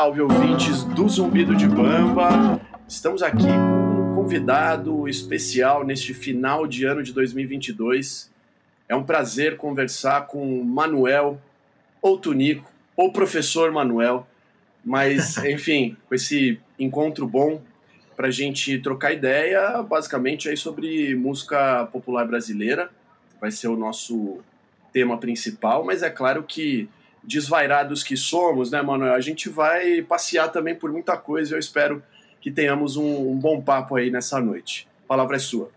Salve, ouvintes do Zumbido de Bamba. Estamos aqui com um convidado especial neste final de ano de 2022. É um prazer conversar com Manuel, ou Tunico, ou Professor Manuel, mas, enfim, com esse encontro bom para a gente trocar ideia, basicamente, aí sobre música popular brasileira. Vai ser o nosso tema principal, mas é claro que desvairados que somos, né, Manuel? A gente vai passear também por muita coisa e eu espero que tenhamos um, um bom papo aí nessa noite. A palavra é sua.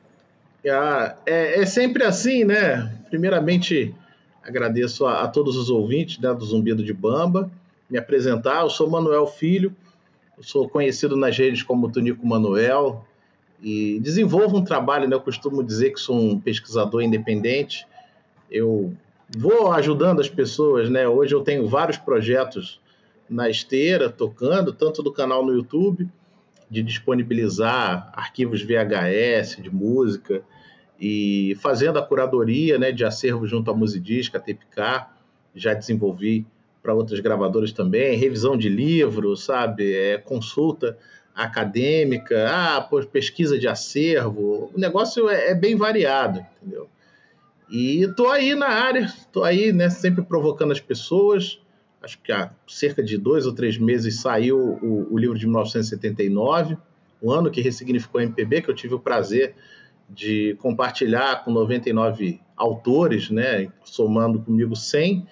Ah, é, é, sempre assim, né? Primeiramente, agradeço a, a, todos os ouvintes né, do Zumbido de Bamba. Me apresentar, eu sou Manuel Filho, sou conhecido nas redes como Tonico Manuel e desenvolvo um trabalho, né? Eu costumo dizer que sou um pesquisador independente. Eu vou ajudando as pessoas, né? Hoje eu tenho vários projetos na esteira tocando, tanto do canal no YouTube, de disponibilizar arquivos VHS de música e fazendo a curadoria, né, de acervo junto à Musidisca, a TPK, já desenvolvi para outras gravadoras também, revisão de livro, sabe, é, consulta acadêmica, ah, pesquisa de acervo, o negócio é, é bem variado, entendeu? E tô aí na área, tô aí, né, sempre provocando as pessoas. Acho que há cerca de dois ou três meses saiu o, o livro de 1979, o ano que ressignificou a MPB, que eu tive o prazer de compartilhar com 99 autores, né, somando comigo 100,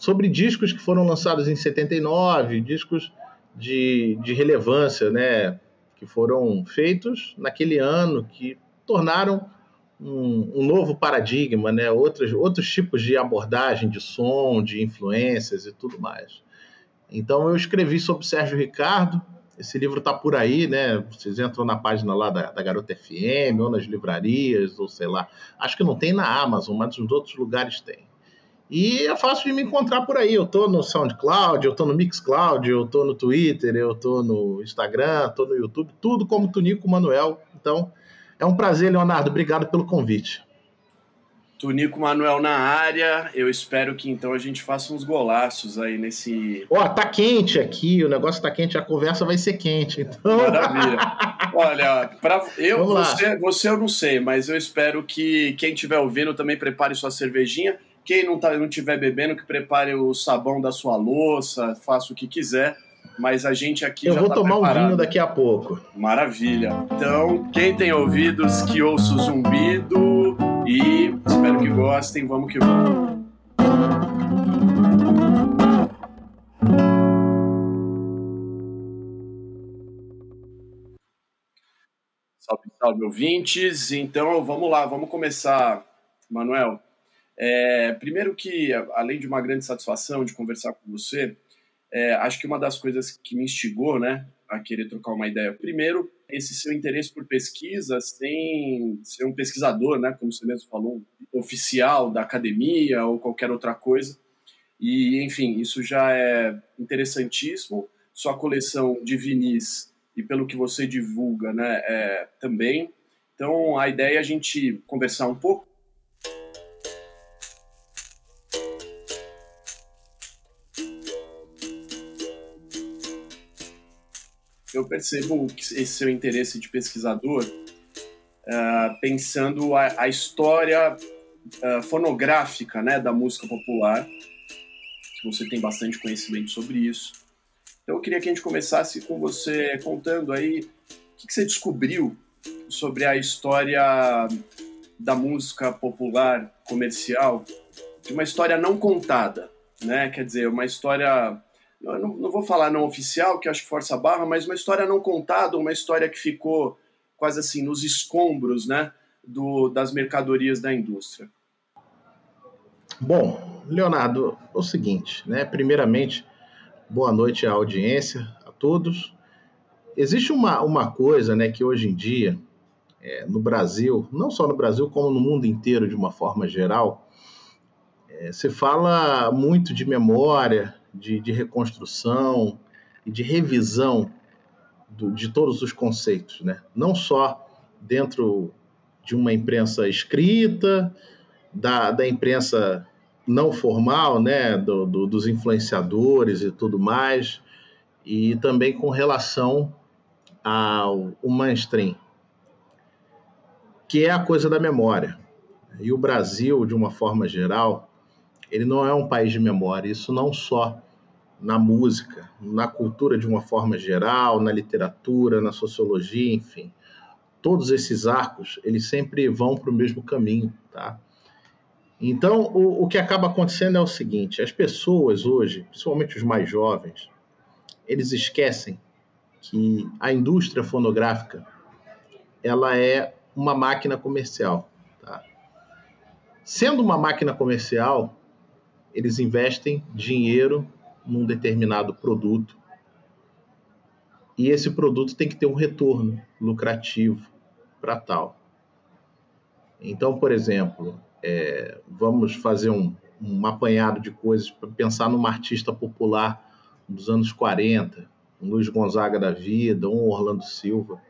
sobre discos que foram lançados em 79, discos de, de relevância, né, que foram feitos naquele ano, que tornaram um, um, novo paradigma, né? outros, outros tipos de abordagem de som, de influências e tudo mais. Então eu escrevi sobre Sérgio Ricardo, esse livro está por aí, né? Vocês entram na página lá da, da, Garota FM, ou nas livrarias, ou sei lá. Acho que não tem na Amazon, mas nos outros lugares tem. E é fácil de me encontrar por aí. Eu estou no SoundCloud, eu estou no Mixcloud, eu estou no Twitter, eu estou no Instagram, estou no YouTube, tudo como Tunico Manuel. Então, é um prazer, Leonardo. Obrigado pelo convite. Tunico Manuel na área. Eu espero que então a gente faça uns golaços aí nesse. Ó, oh, tá quente aqui, o negócio tá quente, a conversa vai ser quente. Então... Maravilha. Olha, para eu, você, você eu não sei, mas eu espero que quem estiver ouvindo também prepare sua cervejinha. Quem não, tá, não tiver bebendo, que prepare o sabão da sua louça, faça o que quiser mas a gente aqui Eu já vou tá tomar preparado. um vinho daqui a pouco. Maravilha. Então, quem tem ouvidos, que ouça o zumbido e espero que gostem. Vamos que vamos. Salve, salve, ouvintes. Então, vamos lá, vamos começar, Manuel. É, primeiro que, além de uma grande satisfação de conversar com você, é, acho que uma das coisas que me instigou, né, a querer trocar uma ideia, primeiro, esse seu interesse por pesquisa sem ser um pesquisador, né, como você mesmo falou, oficial da academia ou qualquer outra coisa. E, enfim, isso já é interessantíssimo. Sua coleção de vinis e pelo que você divulga, né, é, também. Então, a ideia é a gente conversar um pouco eu percebo esse seu interesse de pesquisador uh, pensando a, a história uh, fonográfica né, da música popular, que você tem bastante conhecimento sobre isso. Então eu queria que a gente começasse com você contando aí o que, que você descobriu sobre a história da música popular comercial, de uma história não contada, né? Quer dizer, uma história não, não, vou falar não oficial, que acho que força barra, mas uma história não contada, uma história que ficou quase assim nos escombros, né, do, das mercadorias da indústria. Bom, Leonardo, é o seguinte, né? Primeiramente, boa noite à audiência, a todos. Existe uma, uma coisa, né, que hoje em dia, é, no Brasil, não só no Brasil, como no mundo inteiro de uma forma geral, é, se fala muito de memória, de, de reconstrução e de revisão do, de todos os conceitos, né? não só dentro de uma imprensa escrita, da, da imprensa não formal, né, do, do, dos influenciadores e tudo mais, e também com relação ao mainstream, que é a coisa da memória. E o Brasil, de uma forma geral, ele não é um país de memória, isso não só na música, na cultura de uma forma geral, na literatura, na sociologia, enfim. Todos esses arcos, eles sempre vão para o mesmo caminho, tá? Então, o, o que acaba acontecendo é o seguinte: as pessoas hoje, principalmente os mais jovens, eles esquecem que a indústria fonográfica ela é uma máquina comercial. Tá? Sendo uma máquina comercial, eles investem dinheiro num determinado produto e esse produto tem que ter um retorno lucrativo para tal. Então, por exemplo, é, vamos fazer um, um apanhado de coisas para pensar numa artista popular dos anos 40, um Luiz Gonzaga da vida, um Orlando Silva.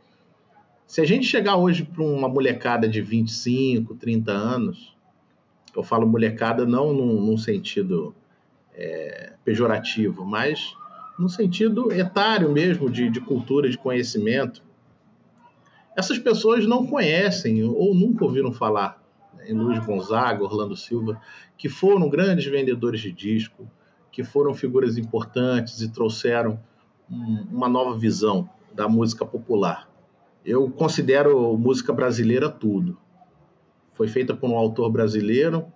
Se a gente chegar hoje para uma molecada de 25, 30 anos, eu falo molecada não num, num sentido é, pejorativo, mas no sentido etário mesmo, de, de cultura, de conhecimento, essas pessoas não conhecem ou nunca ouviram falar em Luiz Gonzaga, Orlando Silva, que foram grandes vendedores de disco, que foram figuras importantes e trouxeram um, uma nova visão da música popular. Eu considero música brasileira tudo. Foi feita por um autor brasileiro,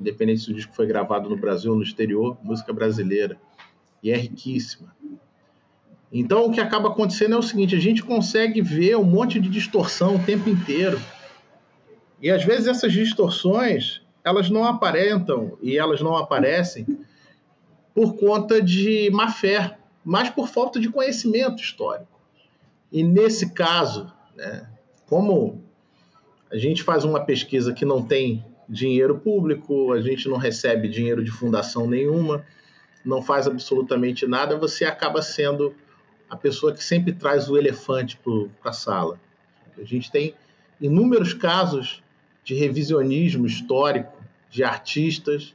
independente se o disco foi gravado no Brasil ou no exterior, música brasileira. E é riquíssima. Então, o que acaba acontecendo é o seguinte: a gente consegue ver um monte de distorção o tempo inteiro. E às vezes essas distorções, elas não aparentam e elas não aparecem por conta de má fé, mas por falta de conhecimento histórico. E nesse caso, né, como a gente faz uma pesquisa que não tem dinheiro público, a gente não recebe dinheiro de fundação nenhuma, não faz absolutamente nada, você acaba sendo a pessoa que sempre traz o elefante para a sala. A gente tem inúmeros casos de revisionismo histórico de artistas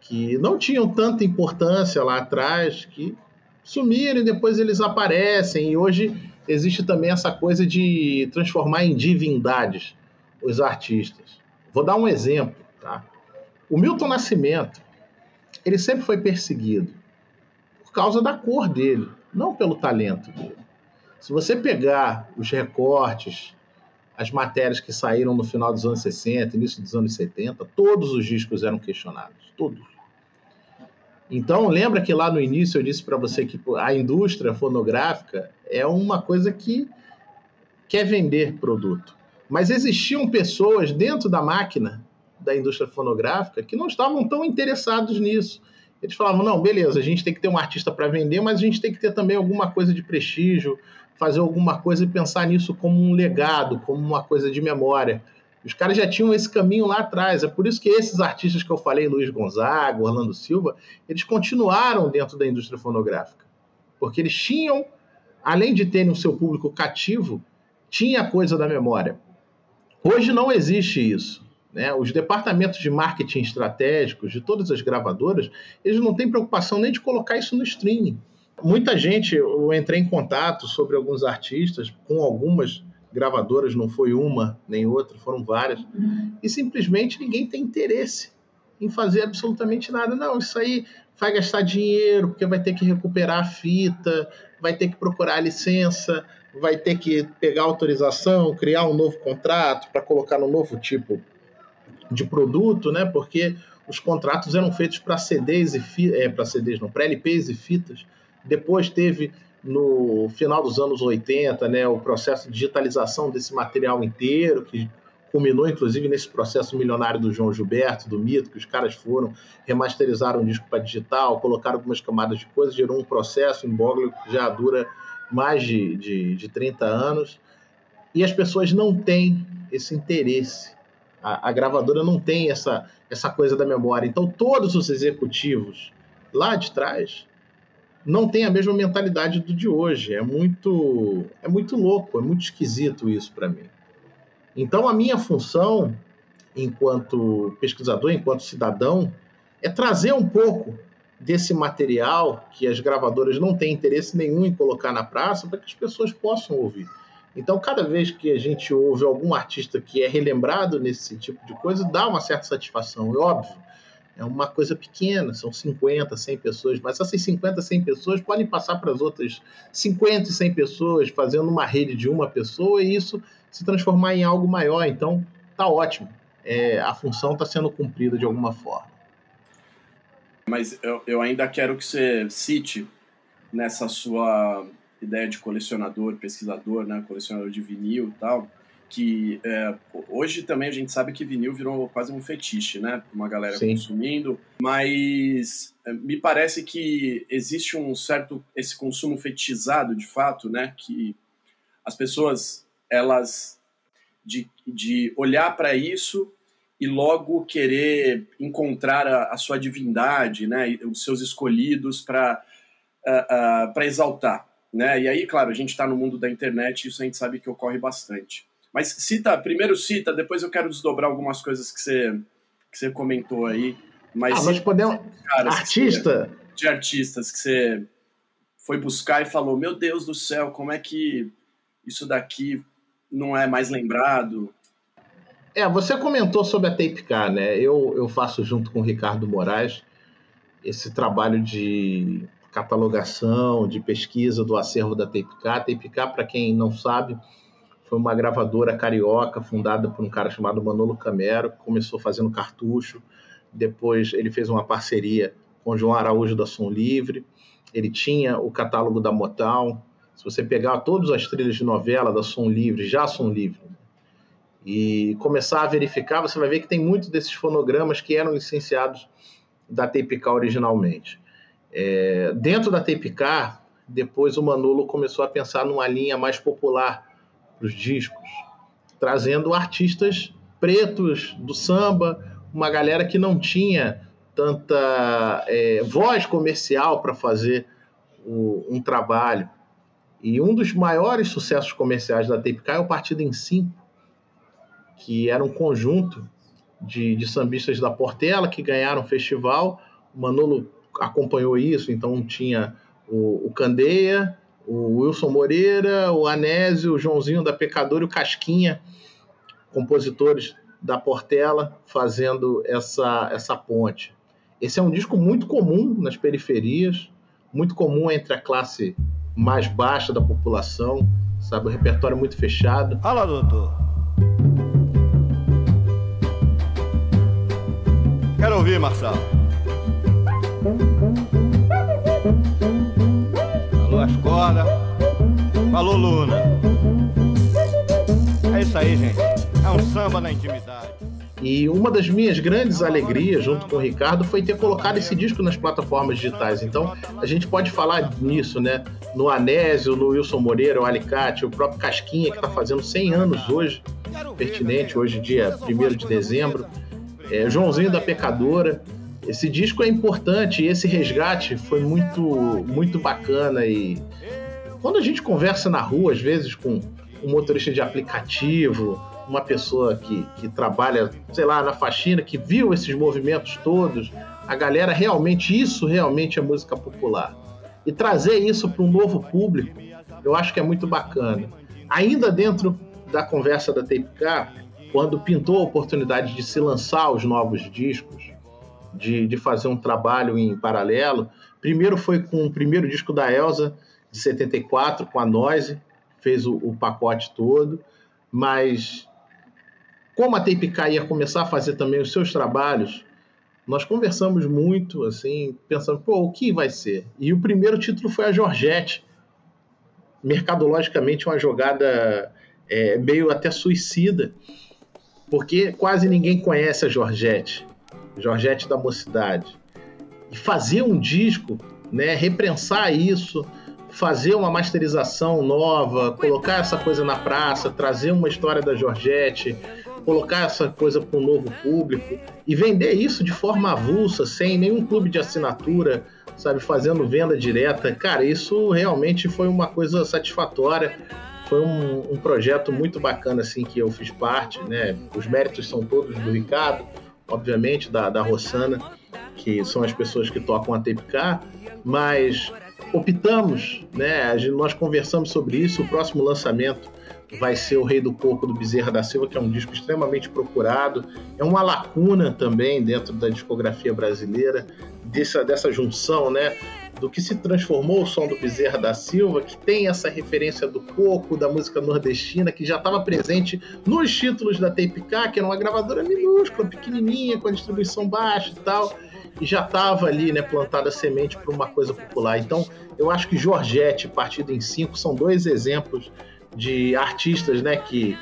que não tinham tanta importância lá atrás, que sumiram e depois eles aparecem. E hoje existe também essa coisa de transformar em divindades os artistas. Vou dar um exemplo, tá? O Milton Nascimento, ele sempre foi perseguido por causa da cor dele, não pelo talento dele. Se você pegar os recortes as matérias que saíram no final dos anos 60, início dos anos 70, todos os discos eram questionados, todos. Então, lembra que lá no início eu disse para você que a indústria fonográfica é uma coisa que quer vender produto. Mas existiam pessoas dentro da máquina da indústria fonográfica que não estavam tão interessados nisso. Eles falavam: não, beleza, a gente tem que ter um artista para vender, mas a gente tem que ter também alguma coisa de prestígio, fazer alguma coisa e pensar nisso como um legado, como uma coisa de memória. Os caras já tinham esse caminho lá atrás. É por isso que esses artistas que eu falei, Luiz Gonzaga, Orlando Silva, eles continuaram dentro da indústria fonográfica. Porque eles tinham, além de terem o seu público cativo, tinha a coisa da memória. Hoje não existe isso. Né? Os departamentos de marketing estratégicos de todas as gravadoras, eles não têm preocupação nem de colocar isso no streaming. Muita gente, eu entrei em contato sobre alguns artistas, com algumas gravadoras, não foi uma nem outra, foram várias, e simplesmente ninguém tem interesse em fazer absolutamente nada. Não, isso aí vai gastar dinheiro, porque vai ter que recuperar a fita, vai ter que procurar a licença, vai ter que pegar autorização, criar um novo contrato para colocar no novo tipo de produto, né? Porque os contratos eram feitos para CDs e é, para CDs não, para LPs e fitas. Depois teve no final dos anos 80, né, o processo de digitalização desse material inteiro, que culminou inclusive nesse processo milionário do João Gilberto, do Mito, que os caras foram, remasterizaram o disco para digital, colocaram algumas camadas de coisas, gerou um processo em que já dura mais de, de, de 30 anos, e as pessoas não têm esse interesse. A, a gravadora não tem essa, essa coisa da memória. Então, todos os executivos lá de trás não tem a mesma mentalidade do de hoje. É muito, é muito louco, é muito esquisito isso para mim. Então, a minha função, enquanto pesquisador, enquanto cidadão, é trazer um pouco desse material que as gravadoras não têm interesse nenhum em colocar na praça para que as pessoas possam ouvir. Então, cada vez que a gente ouve algum artista que é relembrado nesse tipo de coisa, dá uma certa satisfação, é óbvio. É uma coisa pequena, são 50, 100 pessoas, mas essas 50, 100 pessoas podem passar para as outras 50 e 100 pessoas, fazendo uma rede de uma pessoa e isso se transformar em algo maior. Então, tá ótimo. É, a função está sendo cumprida de alguma forma. Mas eu, eu ainda quero que você cite nessa sua ideia de colecionador, pesquisador, né, colecionador de vinil e tal, que é, hoje também a gente sabe que vinil virou quase um fetiche, né? Uma galera Sim. consumindo, mas é, me parece que existe um certo esse consumo fetichizado de fato, né? Que as pessoas elas de, de olhar para isso e logo querer encontrar a, a, sua divindade, né? Os seus escolhidos para uh, uh, para exaltar, né? E aí, claro, a gente está no mundo da internet e isso a gente sabe que ocorre bastante. Mas cita, primeiro cita, depois eu quero desdobrar algumas coisas que você, que você comentou aí. Mas ah, nós podemos. Cara, Artista? de artistas que você foi buscar e falou: Meu Deus do céu, como é que isso daqui não é mais lembrado? É, você comentou sobre a Tape Car, né? Eu, eu faço junto com o Ricardo Moraes esse trabalho de catalogação, de pesquisa do acervo da Tape Car. A Tape Car, para quem não sabe, foi uma gravadora carioca fundada por um cara chamado Manolo Camero, que começou fazendo cartucho. Depois ele fez uma parceria com João Araújo da Som Livre. Ele tinha o catálogo da Motown. Se você pegar todas as trilhas de novela da Som Livre, já Som Livre, e começar a verificar, você vai ver que tem muitos desses fonogramas que eram licenciados da Tape originalmente. É, dentro da Tape depois o Manolo começou a pensar numa linha mais popular, para os discos, trazendo artistas pretos do samba, uma galera que não tinha tanta é, voz comercial para fazer o, um trabalho. E um dos maiores sucessos comerciais da Tape é o Partido em Cinco, que era um conjunto de, de sambistas da Portela que ganharam o festival. O Manolo acompanhou isso, então tinha o, o Candeia, o Wilson Moreira, o Anésio, o Joãozinho da Pecador e o Casquinha, compositores da Portela, fazendo essa, essa ponte. Esse é um disco muito comum nas periferias, muito comum entre a classe mais baixa da população, sabe? O repertório muito fechado. Fala, doutor. Ouvir, Marcelo. Falou as cordas. Falou, Luna. É isso aí, gente. É um samba na intimidade. E uma das minhas grandes alegrias, junto com o Ricardo, foi ter colocado esse disco nas plataformas digitais. Então, a gente pode falar nisso, né? No Anésio, no Wilson Moreira, o Alicate, o próprio Casquinha, que está fazendo 100 anos hoje, pertinente, hoje, dia 1 de dezembro. É, Joãozinho da Pecadora. Esse disco é importante e esse resgate foi muito, muito bacana. E quando a gente conversa na rua, às vezes, com um motorista de aplicativo, uma pessoa que, que trabalha, sei lá, na faxina, que viu esses movimentos todos, a galera realmente, isso realmente é música popular. E trazer isso para um novo público, eu acho que é muito bacana. Ainda dentro da conversa da Tape quando pintou a oportunidade de se lançar os novos discos, de, de fazer um trabalho em paralelo. Primeiro foi com o primeiro disco da Elsa, de 74, com a Noise, fez o, o pacote todo, mas como a Tape K ia começar a fazer também os seus trabalhos, nós conversamos muito, assim, pensando, pô, o que vai ser? E o primeiro título foi a Georgette, mercadologicamente uma jogada é, meio até suicida, porque quase ninguém conhece a Georgette. Georgette da Mocidade. E fazer um disco, né, reprensar isso, fazer uma masterização nova, colocar essa coisa na praça, trazer uma história da Georgette, colocar essa coisa para um novo público e vender isso de forma avulsa, sem nenhum clube de assinatura, sabe, fazendo venda direta. Cara, isso realmente foi uma coisa satisfatória. Foi um, um projeto muito bacana assim que eu fiz parte, né? Os méritos são todos do Ricardo obviamente, da, da Rossana, que são as pessoas que tocam a tape K, mas optamos, né? Nós conversamos sobre isso. O próximo lançamento vai ser o Rei do Coco do Bezerra da Silva, que é um disco extremamente procurado. É uma lacuna também dentro da discografia brasileira, dessa, dessa junção, né? Do que se transformou o som do Bezerra da Silva, que tem essa referência do coco, da música nordestina, que já estava presente nos títulos da Tape K, que era uma gravadora minúscula, pequenininha, com a distribuição baixa e tal e já estava ali, né, plantada semente para uma coisa popular. Então, eu acho que Georgette, Partido em Cinco, são dois exemplos de artistas, né, que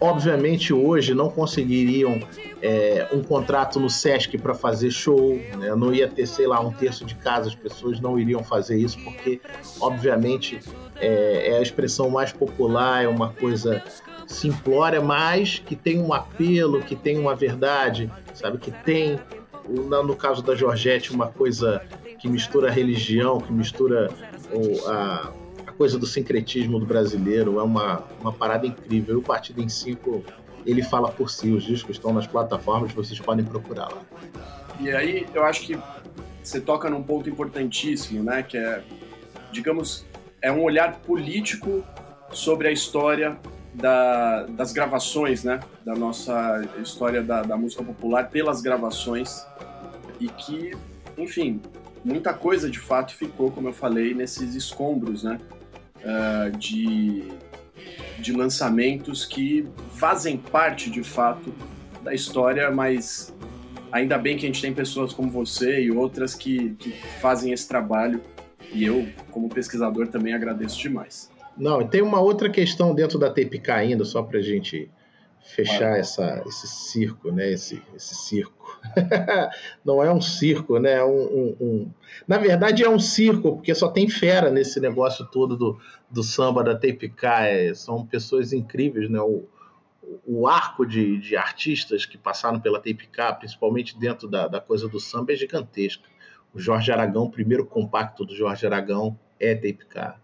obviamente hoje não conseguiriam é, um contrato no Sesc para fazer show, né? não ia ter, sei lá, um terço de casa, as pessoas não iriam fazer isso, porque obviamente é, é a expressão mais popular, é uma coisa simplória, mas que tem um apelo, que tem uma verdade, sabe, que tem no caso da Georgette, uma coisa que mistura religião, que mistura a, a coisa do sincretismo do brasileiro, é uma, uma parada incrível. E o Partido em Cinco, ele fala por si, os discos estão nas plataformas, vocês podem procurar lá. E aí, eu acho que você toca num ponto importantíssimo, né, que é, digamos, é um olhar político sobre a história da, das gravações, né? Da nossa história da, da, música popular pelas gravações e que, enfim, muita coisa de fato ficou, como eu falei, nesses escombros, né? Uh, de, de lançamentos que fazem parte de fato da história, mas ainda bem que a gente tem pessoas como você e outras que, que fazem esse trabalho e eu, como pesquisador, também agradeço demais. Não, tem uma outra questão dentro da TPK ainda, só para a gente fechar essa, esse circo, né? Esse, esse circo. Não é um circo, né? É um, um, um, Na verdade é um circo, porque só tem fera nesse negócio todo do, do samba da TPK. É, são pessoas incríveis, né? O, o arco de, de artistas que passaram pela TPK, principalmente dentro da, da coisa do samba, é gigantesco. O Jorge Aragão, o primeiro compacto do Jorge Aragão é TPK.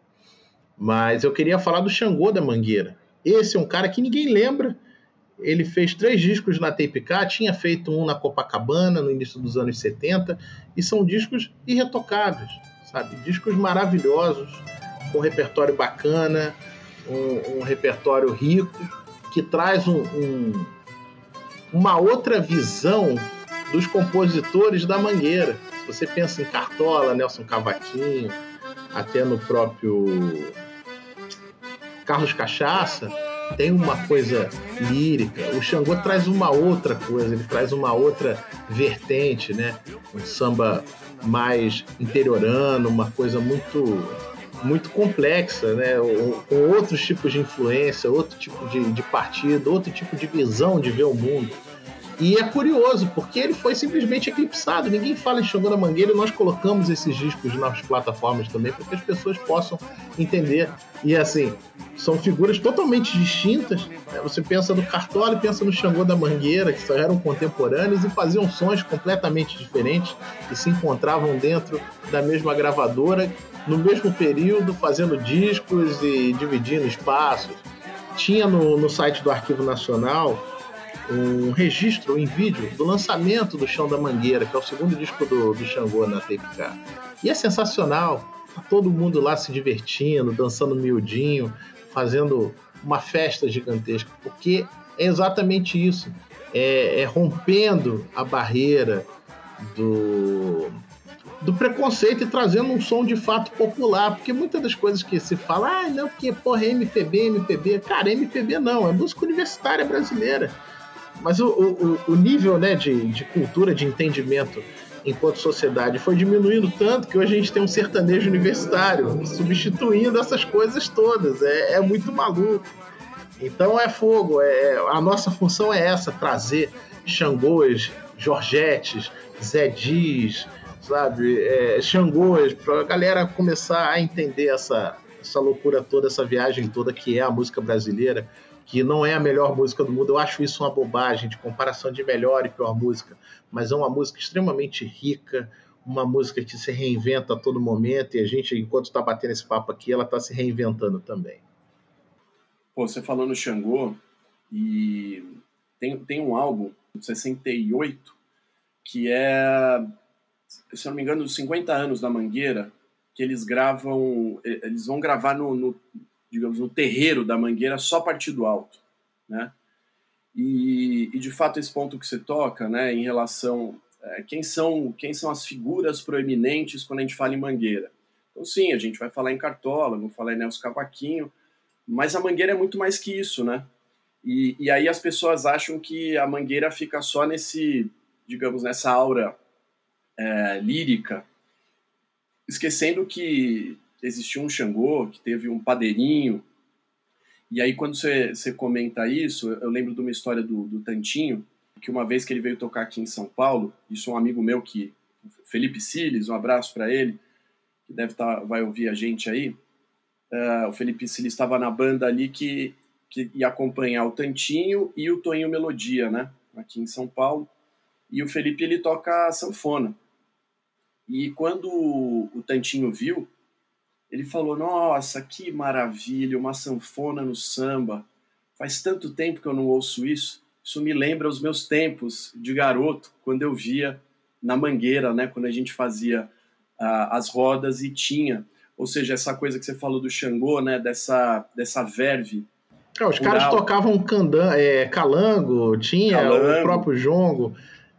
Mas eu queria falar do Xangô da Mangueira. Esse é um cara que ninguém lembra. Ele fez três discos na Tape K, tinha feito um na Copacabana no início dos anos 70, e são discos irretocáveis, sabe? Discos maravilhosos, com um repertório bacana, um, um repertório rico, que traz um, um, uma outra visão dos compositores da Mangueira. Se você pensa em Cartola, Nelson Cavaquinho, até no próprio Carlos Cachaça tem uma coisa lírica. O Xangô traz uma outra coisa, ele traz uma outra vertente, né? Um samba mais interiorano, uma coisa muito muito complexa, né? com outros tipos de influência, outro tipo de, de partido, outro tipo de visão de ver o mundo. E é curioso, porque ele foi simplesmente eclipsado. Ninguém fala em Xangô da Mangueira e nós colocamos esses discos nas plataformas também para que as pessoas possam entender. E assim, são figuras totalmente distintas. Né? Você pensa no Cartola e pensa no Xangô da Mangueira, que só eram contemporâneos e faziam sons completamente diferentes e se encontravam dentro da mesma gravadora, no mesmo período, fazendo discos e dividindo espaços. Tinha no, no site do Arquivo Nacional um registro em vídeo do lançamento do Chão da Mangueira, que é o segundo disco do, do Xangô na TPK. E é sensacional, tá todo mundo lá se divertindo, dançando miudinho, fazendo uma festa gigantesca, porque é exatamente isso, é, é rompendo a barreira do, do preconceito e trazendo um som de fato popular, porque muitas das coisas que se fala, ah, não, porque porra, é MPB, MPB, cara, MPB não, é música universitária brasileira mas o, o, o nível né, de, de cultura, de entendimento enquanto sociedade foi diminuindo tanto que hoje a gente tem um sertanejo universitário substituindo essas coisas todas. É, é muito maluco. Então é fogo. É, a nossa função é essa: trazer Xangôs, Jorgetes, Zé Diz, sabe? É, Xangôs, para a galera começar a entender essa, essa loucura toda, essa viagem toda que é a música brasileira que não é a melhor música do mundo. Eu acho isso uma bobagem de comparação de melhor e pior música, mas é uma música extremamente rica, uma música que se reinventa a todo momento e a gente, enquanto está batendo esse papo aqui, ela está se reinventando também. Pô, você falou no Xangô e tem, tem um álbum de 68 que é se eu não me engano, dos 50 anos da Mangueira, que eles gravam, eles vão gravar no, no digamos, no terreiro da Mangueira só partido alto, né? E, e, de fato esse ponto que você toca, né, em relação é, quem são quem são as figuras proeminentes quando a gente fala em Mangueira. Então sim, a gente vai falar em Cartola, vamos falar em Nelson Cavaquinho, mas a Mangueira é muito mais que isso, né? E, e aí as pessoas acham que a Mangueira fica só nesse, digamos, nessa aura é, lírica, esquecendo que existiu um Xangô, que teve um padeirinho, e aí, quando você, você comenta isso, eu lembro de uma história do, do Tantinho, que uma vez que ele veio tocar aqui em São Paulo, isso é um amigo meu que, Felipe Siles, um abraço para ele, que deve estar, tá, vai ouvir a gente aí. Uh, o Felipe Siles estava na banda ali que, que ia acompanhar o Tantinho e o Toninho Melodia, né? Aqui em São Paulo. E o Felipe ele toca sanfona. E quando o Tantinho viu, ele falou: Nossa, que maravilha, uma sanfona no samba. Faz tanto tempo que eu não ouço isso. Isso me lembra os meus tempos de garoto, quando eu via na mangueira, né, quando a gente fazia uh, as rodas e tinha, ou seja, essa coisa que você falou do Xangô, né, dessa, dessa verve. É, os caras tocavam candan, é, calango, tinha calango. o próprio jongo,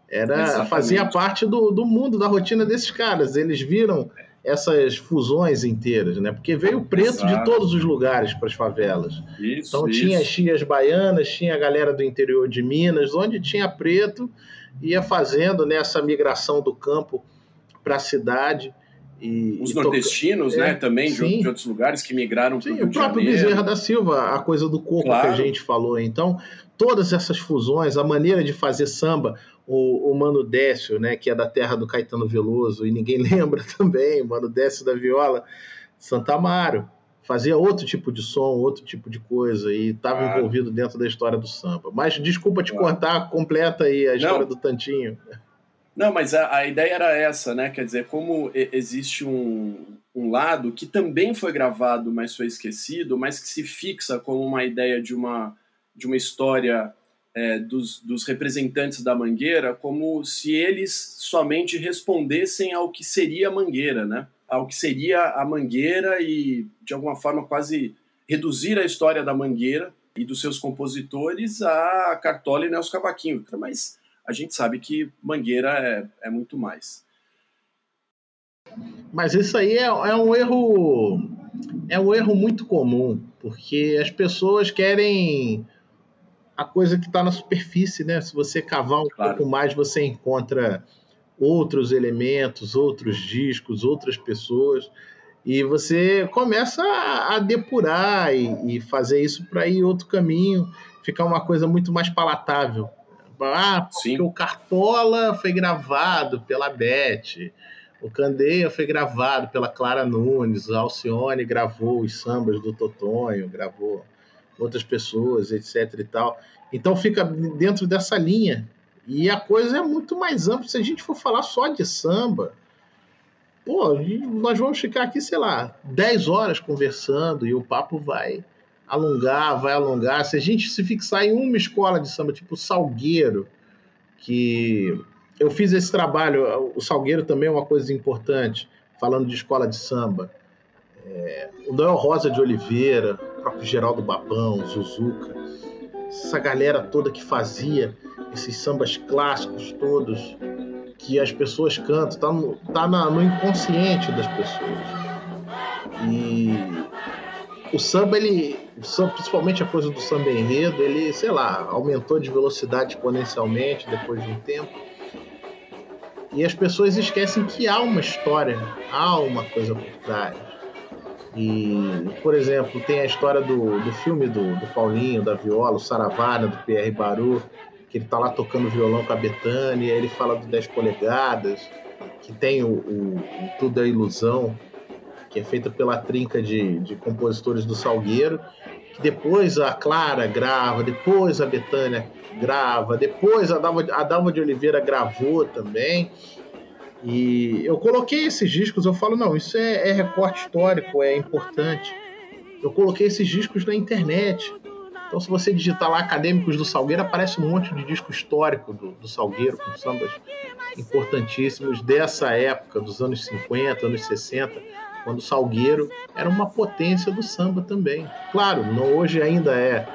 era fazia parte do, do mundo, da rotina desses caras. Eles viram essas fusões inteiras, né? Porque veio preto Exato. de todos os lugares para as favelas. Isso, então isso. tinha as tias baianas, tinha a galera do interior de Minas, onde tinha preto, ia fazendo nessa né, migração do campo para a cidade. E, Os e nordestinos, toca... né, é, também de, de, outros lugares que migraram para o O próprio Bezerra da Silva, a coisa do corpo claro. que a gente falou. Então, todas essas fusões, a maneira de fazer samba, o, o Mano Décio, né, que é da terra do Caetano Veloso, e ninguém lembra também, o Mano Décio da Viola, Santa Amaro, fazia outro tipo de som, outro tipo de coisa, e estava claro. envolvido dentro da história do samba. Mas desculpa te claro. cortar, completa aí a história Não. do Tantinho. Não, mas a, a, ideia era essa, né? Quer dizer, como existe um, um lado que também foi gravado, mas foi esquecido, mas que se fixa como uma ideia de uma, de uma história é, dos, dos, representantes da Mangueira como se eles somente respondessem ao que seria a Mangueira, né? Ao que seria a Mangueira e, de alguma forma, quase reduzir a história da Mangueira e dos seus compositores a Cartola e Nelson Cavaquinho. Mas a gente sabe que Mangueira é, é muito mais. Mas isso aí é, é um erro é um erro muito comum, porque as pessoas querem a coisa que está na superfície, né? Se você cavar um claro. pouco mais, você encontra outros elementos, outros discos, outras pessoas, e você começa a, a depurar e, e, fazer isso para ir outro caminho, ficar uma coisa muito mais palatável. Ah, porque Sim. o Cartola foi gravado pela Beth, o Candeia foi gravado pela Clara Nunes, o Alcione gravou os sambas do Totonho, gravou outras pessoas, etc e tal. Então fica dentro dessa linha. E a coisa é muito mais ampla se a gente for falar só de samba. Pô, nós vamos ficar aqui, sei lá, 10 horas conversando e o papo vai alongar, vai alongar. Se a gente se fixar em uma escola de samba, tipo Salgueiro, que eu fiz esse trabalho, o Salgueiro também é uma coisa importante, falando de escola de samba. É, o Noel Rosa de Oliveira, o próprio Geraldo Babão, Zuzuca, essa galera toda que fazia esses sambas clássicos todos, que as pessoas cantam, tá no, tá na, no inconsciente das pessoas. E o samba, ele, principalmente a coisa do samba enredo, ele, sei lá, aumentou de velocidade exponencialmente depois de um tempo. E as pessoas esquecem que há uma história, há uma coisa por trás. E, por exemplo, tem a história do, do filme do, do Paulinho, da viola, o Saravana, do Pierre Baru, que ele tá lá tocando violão com a Betânia, ele fala do 10 polegadas, que tem o, o, o Tudo é Ilusão, que é feita pela trinca de, de compositores do Salgueiro, que depois a Clara grava, depois a Betânia grava, depois a Dalva, a Dalva de Oliveira gravou também. E eu coloquei esses discos, eu falo, não, isso é, é recorte histórico, é importante. Eu coloquei esses discos na internet. Então, se você digitar lá Acadêmicos do Salgueiro, aparece um monte de disco histórico do, do Salgueiro, com sambas importantíssimos dessa época, dos anos 50, anos 60, quando o Salgueiro era uma potência do samba também. Claro, não, hoje ainda é,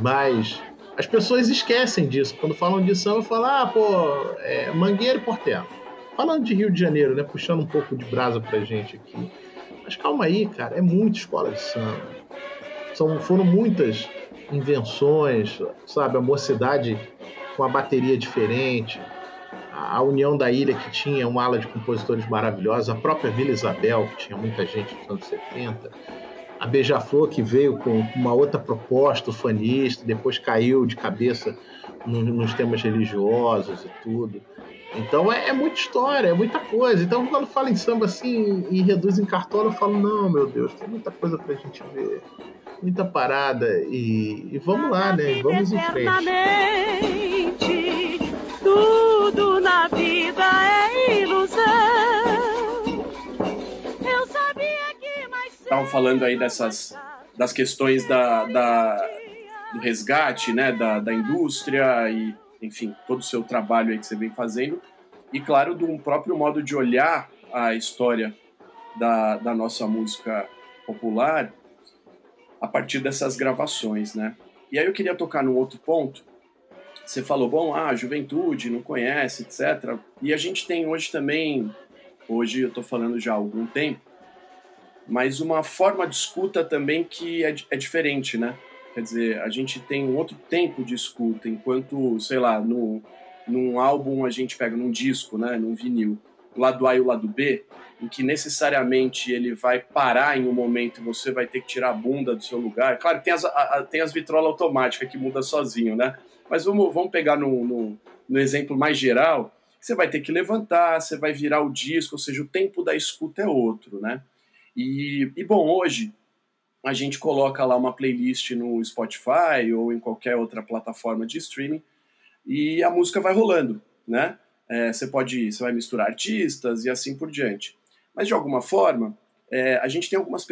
mas as pessoas esquecem disso. Quando falam de samba, falam, ah, pô, é Mangueira e Portela. Falando de Rio de Janeiro, né? Puxando um pouco de brasa pra gente aqui. Mas calma aí, cara, é muita escola de samba. São, foram muitas invenções, sabe? A mocidade com a bateria diferente, a União da Ilha, que tinha uma ala de compositores maravilhosos, a própria Vila Isabel, que tinha muita gente nos anos 70, a Beija-Flor, que veio com uma outra proposta, ufanista, depois caiu de cabeça nos temas religiosos e tudo. Então é, é, muita história, é muita coisa. Então quando fala em samba assim e reduz em cartola, eu falo, não, meu Deus, tem muita coisa pra gente ver. Muita parada. E, e vamos lá, né? Vamos em frente. Tudo na vida é ilusão. Eu sabia que mais Estavam falando aí dessas das questões da, da do resgate, né, da, da indústria e enfim, todo o seu trabalho aí que você vem fazendo, e claro, de um próprio modo de olhar a história da, da nossa música popular a partir dessas gravações, né? E aí eu queria tocar num outro ponto. Você falou, bom, ah, juventude, não conhece, etc. E a gente tem hoje também, hoje eu estou falando já há algum tempo, mas uma forma de escuta também que é, é diferente, né? Quer dizer, a gente tem um outro tempo de escuta, enquanto, sei lá, no, num álbum a gente pega num disco, né, num vinil, o lado A e o lado B, em que necessariamente ele vai parar em um momento e você vai ter que tirar a bunda do seu lugar. Claro, tem as, a, tem as vitrolas automáticas que muda sozinho, né? Mas vamos, vamos pegar no, no, no exemplo mais geral, você vai ter que levantar, você vai virar o disco, ou seja, o tempo da escuta é outro, né? E, e bom, hoje a gente coloca lá uma playlist no Spotify ou em qualquer outra plataforma de streaming e a música vai rolando, né? É, você pode, você vai misturar artistas e assim por diante. Mas de alguma forma, é, a gente tem algumas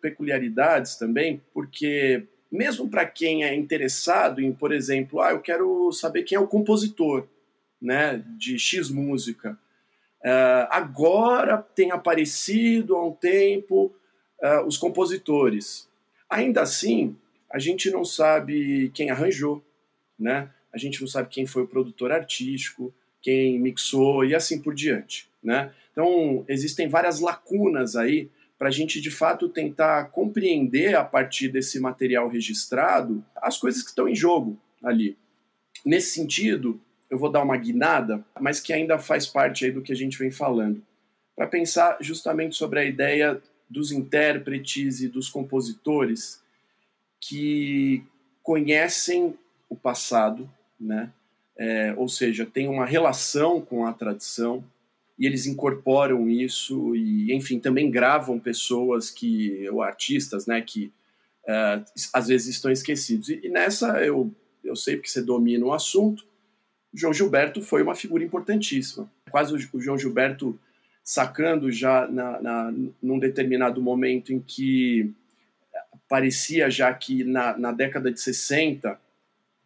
peculiaridades também, porque mesmo para quem é interessado em, por exemplo, ah, eu quero saber quem é o compositor, né, de X música. Uh, agora tem aparecido há um tempo uh, os compositores. Ainda assim, a gente não sabe quem arranjou, né? A gente não sabe quem foi o produtor artístico, quem mixou e assim por diante, né? Então, existem várias lacunas aí para a gente, de fato, tentar compreender, a partir desse material registrado, as coisas que estão em jogo ali. Nesse sentido, eu vou dar uma guinada, mas que ainda faz parte aí do que a gente vem falando, para pensar justamente sobre a ideia dos intérpretes e dos compositores que conhecem o passado, né? É, ou seja, tem uma relação com a tradição e eles incorporam isso e, enfim, também gravam pessoas que, ou artistas, né, que é, às vezes estão esquecidos. E, e, nessa eu, eu sei porque você domina o assunto. João Gilberto foi uma figura importantíssima. Quase o, o João Gilberto sacando já na, na, num determinado momento em que parecia já que na, na década de 60,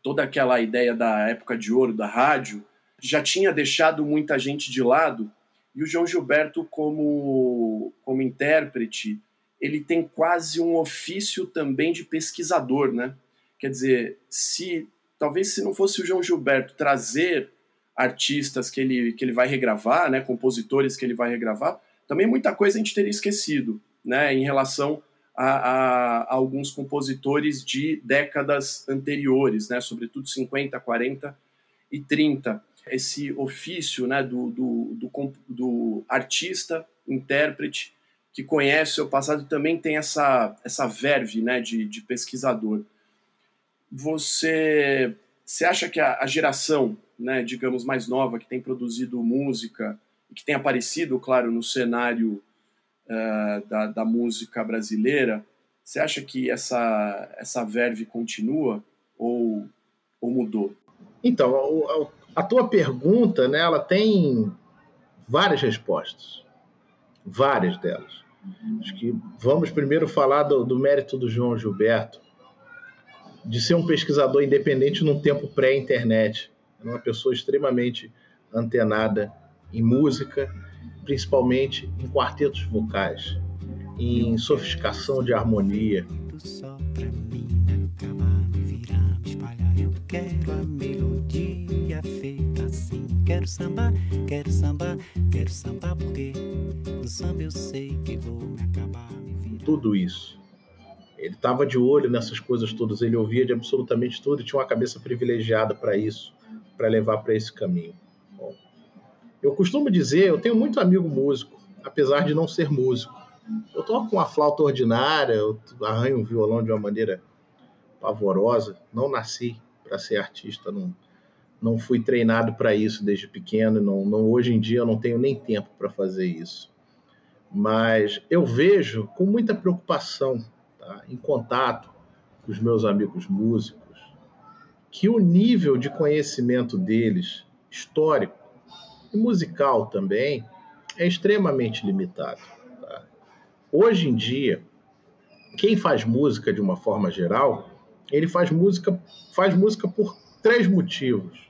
toda aquela ideia da época de ouro da rádio já tinha deixado muita gente de lado, e o João Gilberto, como, como intérprete, ele tem quase um ofício também de pesquisador, né? Quer dizer, se talvez se não fosse o João Gilberto trazer artistas que ele, que ele vai regravar, né, compositores que ele vai regravar, também muita coisa a gente teria esquecido, né, em relação a, a, a alguns compositores de décadas anteriores, né, sobretudo 50, 40 e 30. Esse ofício né, do, do, do, do artista, intérprete, que conhece o seu passado também tem essa, essa verve né, de, de pesquisador. Você, você acha que a, a geração né, digamos, mais nova, que tem produzido música e que tem aparecido, claro, no cenário uh, da, da música brasileira, você acha que essa, essa verve continua ou, ou mudou? Então, a, a tua pergunta, né, ela tem várias respostas, várias delas. Acho que vamos primeiro falar do, do mérito do João Gilberto, de ser um pesquisador independente num tempo pré-internet uma pessoa extremamente antenada em música, principalmente em quartetos vocais, em sofisticação de harmonia. Quero a melodia feita assim. Quero samba, quero samba, quero samba porque no samba eu sei que vou me acabar. Tudo isso. Ele estava de olho nessas coisas todas, ele ouvia de absolutamente tudo e tinha uma cabeça privilegiada para isso, para levar para esse caminho. Bom, eu costumo dizer, eu tenho muito amigo músico, apesar de não ser músico. Eu toco uma flauta ordinária, eu arranho um violão de uma maneira pavorosa, não nasci para ser artista, não, não fui treinado para isso desde pequeno, não, não, hoje em dia eu não tenho nem tempo para fazer isso. Mas eu vejo com muita preocupação, tá, em contato com os meus amigos músicos, que o nível de conhecimento deles, histórico e musical também, é extremamente limitado. Tá? Hoje em dia, quem faz música de uma forma geral ele faz música, faz música por três motivos.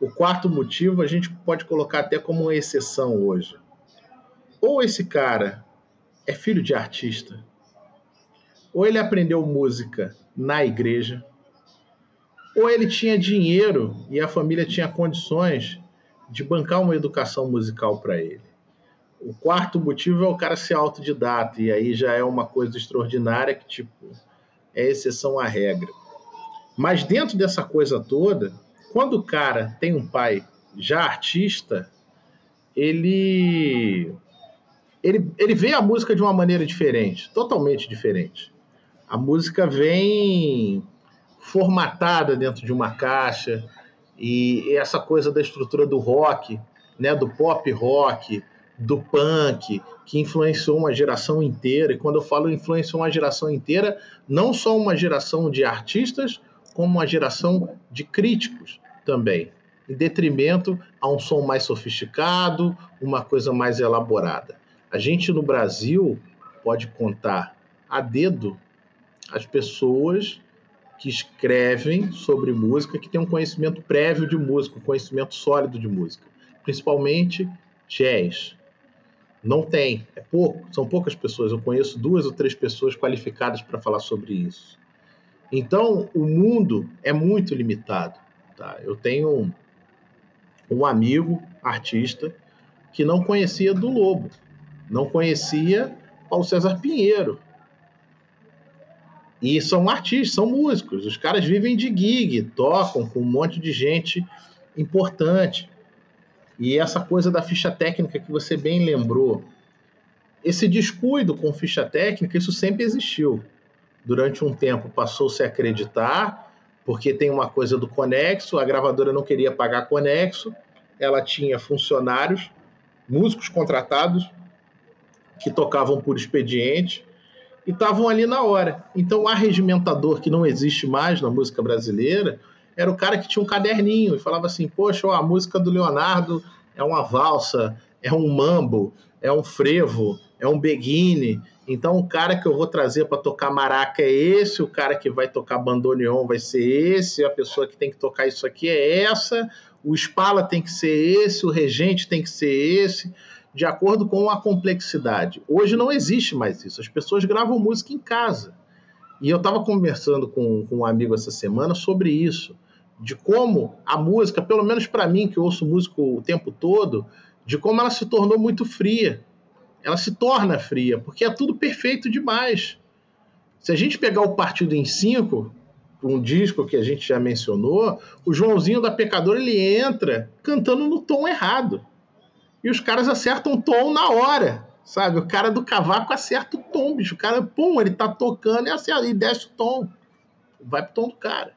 O quarto motivo a gente pode colocar até como uma exceção hoje. Ou esse cara é filho de artista, ou ele aprendeu música na igreja, ou ele tinha dinheiro e a família tinha condições de bancar uma educação musical para ele. O quarto motivo é o cara ser autodidata, e aí já é uma coisa extraordinária que, tipo, é exceção à regra. Mas dentro dessa coisa toda, quando o cara tem um pai já artista, ele ele, ele vê a música de uma maneira diferente, totalmente diferente. A música vem formatada dentro de uma caixa e essa coisa da estrutura do rock, né, do pop rock, do punk, que influenciou uma geração inteira. E quando eu falo influenciou uma geração inteira, não só uma geração de artistas, como uma geração de críticos também, em detrimento a um som mais sofisticado, uma coisa mais elaborada. A gente no Brasil pode contar a dedo as pessoas que escrevem sobre música, que têm um conhecimento prévio de música, um conhecimento sólido de música, principalmente jazz, não tem, é pouco, são poucas pessoas. Eu conheço duas ou três pessoas qualificadas para falar sobre isso. Então, o mundo é muito limitado. Tá? Eu tenho um, um amigo artista que não conhecia do Lobo, não conhecia Paulo César Pinheiro. E são artistas, são músicos. Os caras vivem de gig, tocam com um monte de gente importante. E essa coisa da ficha técnica que você bem lembrou, esse descuido com ficha técnica, isso sempre existiu. Durante um tempo passou-se a acreditar, porque tem uma coisa do conexo, a gravadora não queria pagar conexo, ela tinha funcionários, músicos contratados, que tocavam por expediente e estavam ali na hora. Então, o arregimentador, que não existe mais na música brasileira, era o cara que tinha um caderninho e falava assim: Poxa, a música do Leonardo é uma valsa, é um mambo, é um frevo, é um beguine. Então, o cara que eu vou trazer para tocar maraca é esse, o cara que vai tocar bandoneon vai ser esse, a pessoa que tem que tocar isso aqui é essa, o espala tem que ser esse, o regente tem que ser esse, de acordo com a complexidade. Hoje não existe mais isso, as pessoas gravam música em casa. E eu estava conversando com, com um amigo essa semana sobre isso de como a música, pelo menos para mim que ouço música o tempo todo, de como ela se tornou muito fria. Ela se torna fria, porque é tudo perfeito demais. Se a gente pegar o Partido em 5, um disco que a gente já mencionou, o Joãozinho da Pecadora ele entra cantando no tom errado. E os caras acertam o tom na hora, sabe? O cara do cavaco acerta o tom, bicho. O cara, pum, ele tá tocando e, acerta, e desce o tom. Vai pro tom do cara.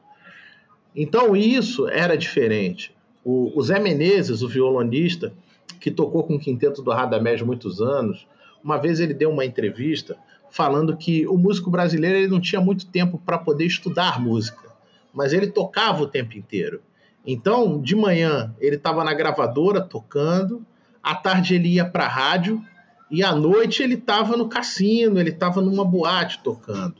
Então isso era diferente. O, o Zé Menezes, o violonista, que tocou com o quinteto do Radamés muitos anos, uma vez ele deu uma entrevista falando que o músico brasileiro ele não tinha muito tempo para poder estudar música, mas ele tocava o tempo inteiro. Então, de manhã ele estava na gravadora tocando, à tarde ele ia para a rádio e à noite ele estava no cassino, ele estava numa boate tocando.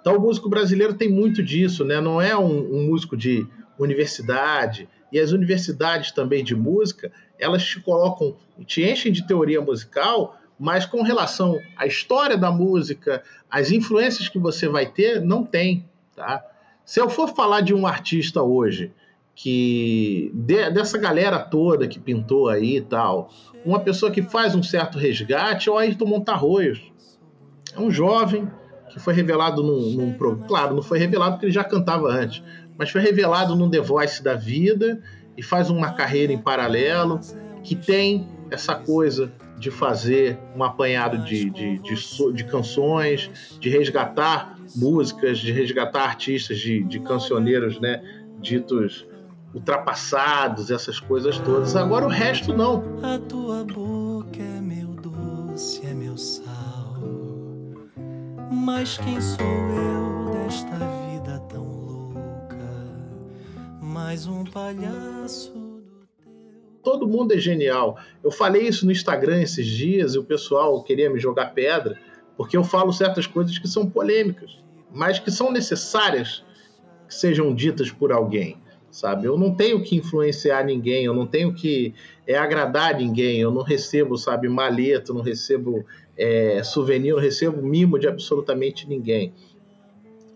Então, o músico brasileiro tem muito disso, né? Não é um, um músico de universidade, e as universidades também de música, elas te colocam, te enchem de teoria musical, mas com relação à história da música, as influências que você vai ter, não tem, tá? Se eu for falar de um artista hoje, que de, dessa galera toda que pintou aí e tal, uma pessoa que faz um certo resgate é o Ayrton Montarroios. É um jovem que foi revelado num, num, Claro, não foi revelado porque ele já cantava antes, mas foi revelado num The Voice da vida e faz uma carreira em paralelo que tem essa coisa de fazer um apanhado de, de, de, de canções, de resgatar músicas, de resgatar artistas, de, de cancioneiros, né, ditos ultrapassados, essas coisas todas. Agora o resto não. A tua boca é meu doce, é meu sal. Mas quem sou eu desta vida Mais um palhaço todo mundo é genial. Eu falei isso no Instagram esses dias e o pessoal queria me jogar pedra, porque eu falo certas coisas que são polêmicas, mas que são necessárias que sejam ditas por alguém, sabe? Eu não tenho que influenciar ninguém, eu não tenho que é, agradar ninguém, eu não recebo, sabe, maleta, não recebo é, souvenir, não recebo mimo de absolutamente ninguém.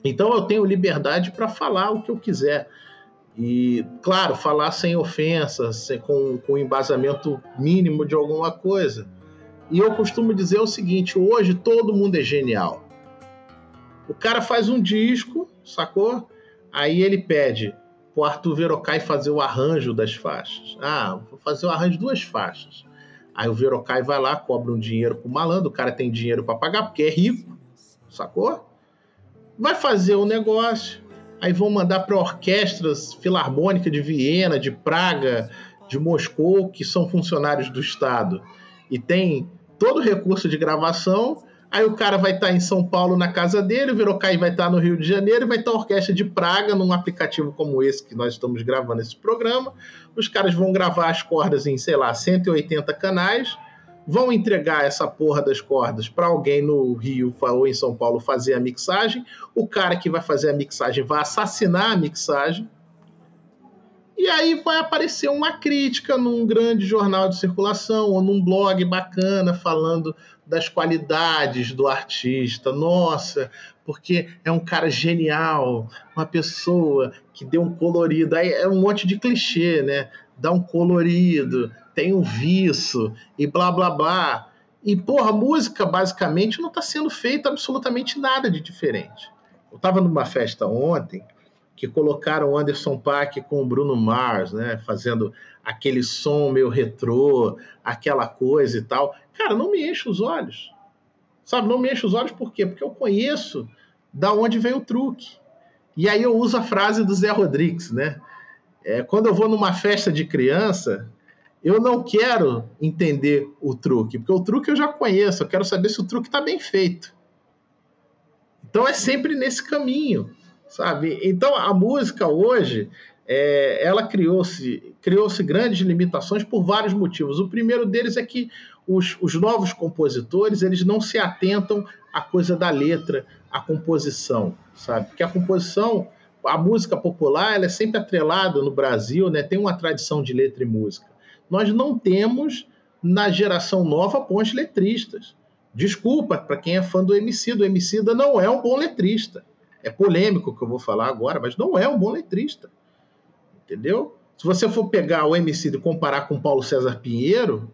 Então eu tenho liberdade para falar o que eu quiser. E, claro, falar sem ofensa, sem, com, com embasamento mínimo de alguma coisa. E eu costumo dizer o seguinte: hoje todo mundo é genial. O cara faz um disco, sacou? Aí ele pede pro Arthur Verocai fazer o arranjo das faixas. Ah, vou fazer o arranjo de duas faixas. Aí o Verocai vai lá, cobra um dinheiro pro malandro, o cara tem dinheiro para pagar porque é rico, sacou? Vai fazer o negócio aí vão mandar para orquestras filarmônicas de Viena, de Praga, de Moscou, que são funcionários do Estado, e tem todo o recurso de gravação. Aí o cara vai estar tá em São Paulo na casa dele, o Verocai vai estar tá no Rio de Janeiro e vai estar tá a orquestra de Praga num aplicativo como esse que nós estamos gravando esse programa. Os caras vão gravar as cordas em, sei lá, 180 canais vão entregar essa porra das cordas para alguém no Rio ou em São Paulo fazer a mixagem. O cara que vai fazer a mixagem vai assassinar a mixagem. E aí vai aparecer uma crítica num grande jornal de circulação ou num blog bacana falando das qualidades do artista. Nossa, porque é um cara genial, uma pessoa que deu um colorido. Aí é um monte de clichê, né? Dá um colorido, tem um viço e blá blá blá. E, porra, música basicamente não está sendo feita absolutamente nada de diferente. Eu estava numa festa ontem que colocaram o Anderson Paak com o Bruno Mars, né? Fazendo aquele som meio retrô, aquela coisa e tal. Cara, não me enche os olhos. Sabe, não me enche os olhos por quê? Porque eu conheço da onde vem o truque. E aí eu uso a frase do Zé Rodrigues, né? É, quando eu vou numa festa de criança, eu não quero entender o truque, porque o truque eu já conheço, eu quero saber se o truque está bem feito. Então é sempre nesse caminho, sabe? Então a música hoje, é, ela criou-se criou-se grandes limitações por vários motivos. O primeiro deles é que os, os novos compositores eles não se atentam à coisa da letra, à composição, sabe? Porque a composição, a música popular, ela é sempre atrelada no Brasil, né? Tem uma tradição de letra e música nós não temos na geração nova bons letristas. Desculpa para quem é fã do Emicida, o Emicida não é um bom letrista. É polêmico que eu vou falar agora, mas não é um bom letrista. Entendeu? Se você for pegar o Emicida e comparar com Paulo César Pinheiro,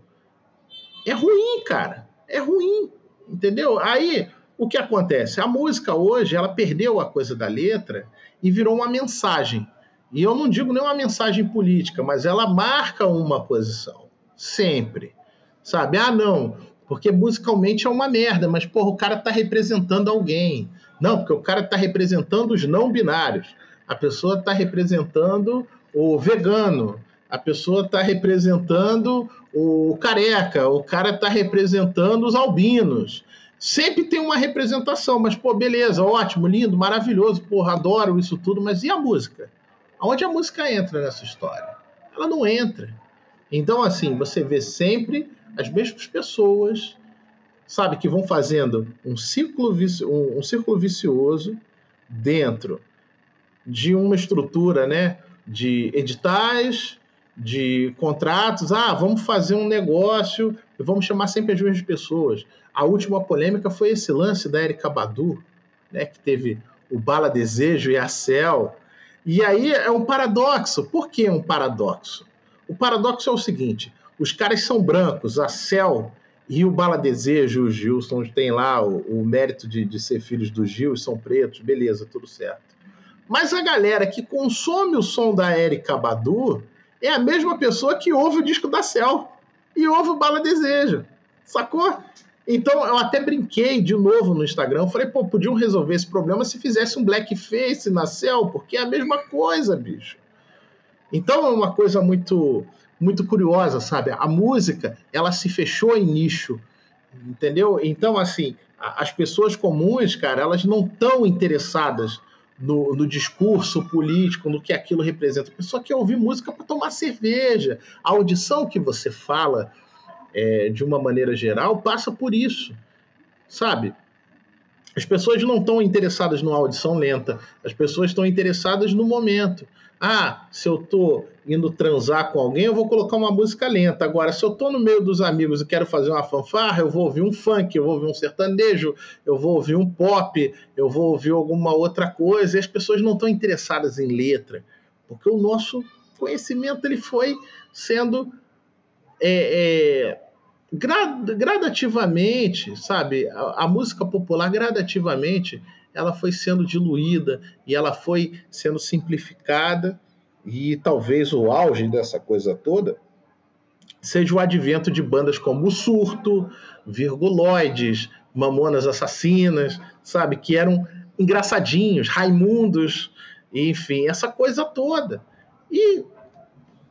é ruim, cara. É ruim. Entendeu? Aí, o que acontece? A música hoje, ela perdeu a coisa da letra e virou uma mensagem. E eu não digo nem uma mensagem política, mas ela marca uma posição. Sempre. Sabe? Ah, não, porque musicalmente é uma merda, mas porra, o cara tá representando alguém. Não, porque o cara tá representando os não binários. A pessoa tá representando o vegano. A pessoa tá representando o careca. O cara tá representando os albinos. Sempre tem uma representação, mas pô, beleza, ótimo, lindo, maravilhoso, porra, adoro isso tudo, mas e a música? Aonde a música entra nessa história? Ela não entra. Então, assim, você vê sempre as mesmas pessoas, sabe, que vão fazendo um círculo, um, um círculo vicioso dentro de uma estrutura, né, de editais, de contratos. Ah, vamos fazer um negócio e vamos chamar sempre as mesmas pessoas. A última polêmica foi esse lance da Erika Badu, né, que teve o Bala Desejo e a Cel. E aí é um paradoxo. Por que um paradoxo? O paradoxo é o seguinte: os caras são brancos, a Cel e o Bala Desejo, o Gilson, tem lá o, o mérito de, de, ser filhos do Gil, são pretos, beleza, tudo certo. Mas a galera que consome o som da Erika Badu é a mesma pessoa que ouve o disco da Cell e ouve o Bala Desejo, sacou? Então eu até brinquei de novo no Instagram, falei, pô, podiam resolver esse problema se fizesse um blackface na Cell, porque é a mesma coisa, bicho. Então é uma coisa muito muito curiosa, sabe? A música, ela se fechou em nicho, entendeu? Então, assim, as pessoas comuns, cara, elas não estão interessadas no, no, discurso político, no que aquilo representa. A pessoa quer ouvir música para tomar cerveja. A audição que você fala, é, de uma maneira geral, passa por isso, sabe? As pessoas não estão interessadas numa audição lenta, as pessoas estão interessadas no momento. Ah, se eu tô indo transar com alguém, eu vou colocar uma música lenta. Agora, se eu tô no meio dos amigos e quero fazer uma fanfarra, eu vou ouvir um funk, eu vou ouvir um sertanejo, eu vou ouvir um pop, eu vou ouvir alguma outra coisa. E as pessoas não estão interessadas em letra, porque o nosso conhecimento ele foi sendo é, é, gradativamente, sabe? A, a música popular gradativamente ela foi sendo diluída e ela foi sendo simplificada e talvez o auge dessa coisa toda seja o advento de bandas como o Surto, Virguloides, Mamonas Assassinas, sabe, que eram engraçadinhos, Raimundos, enfim, essa coisa toda. E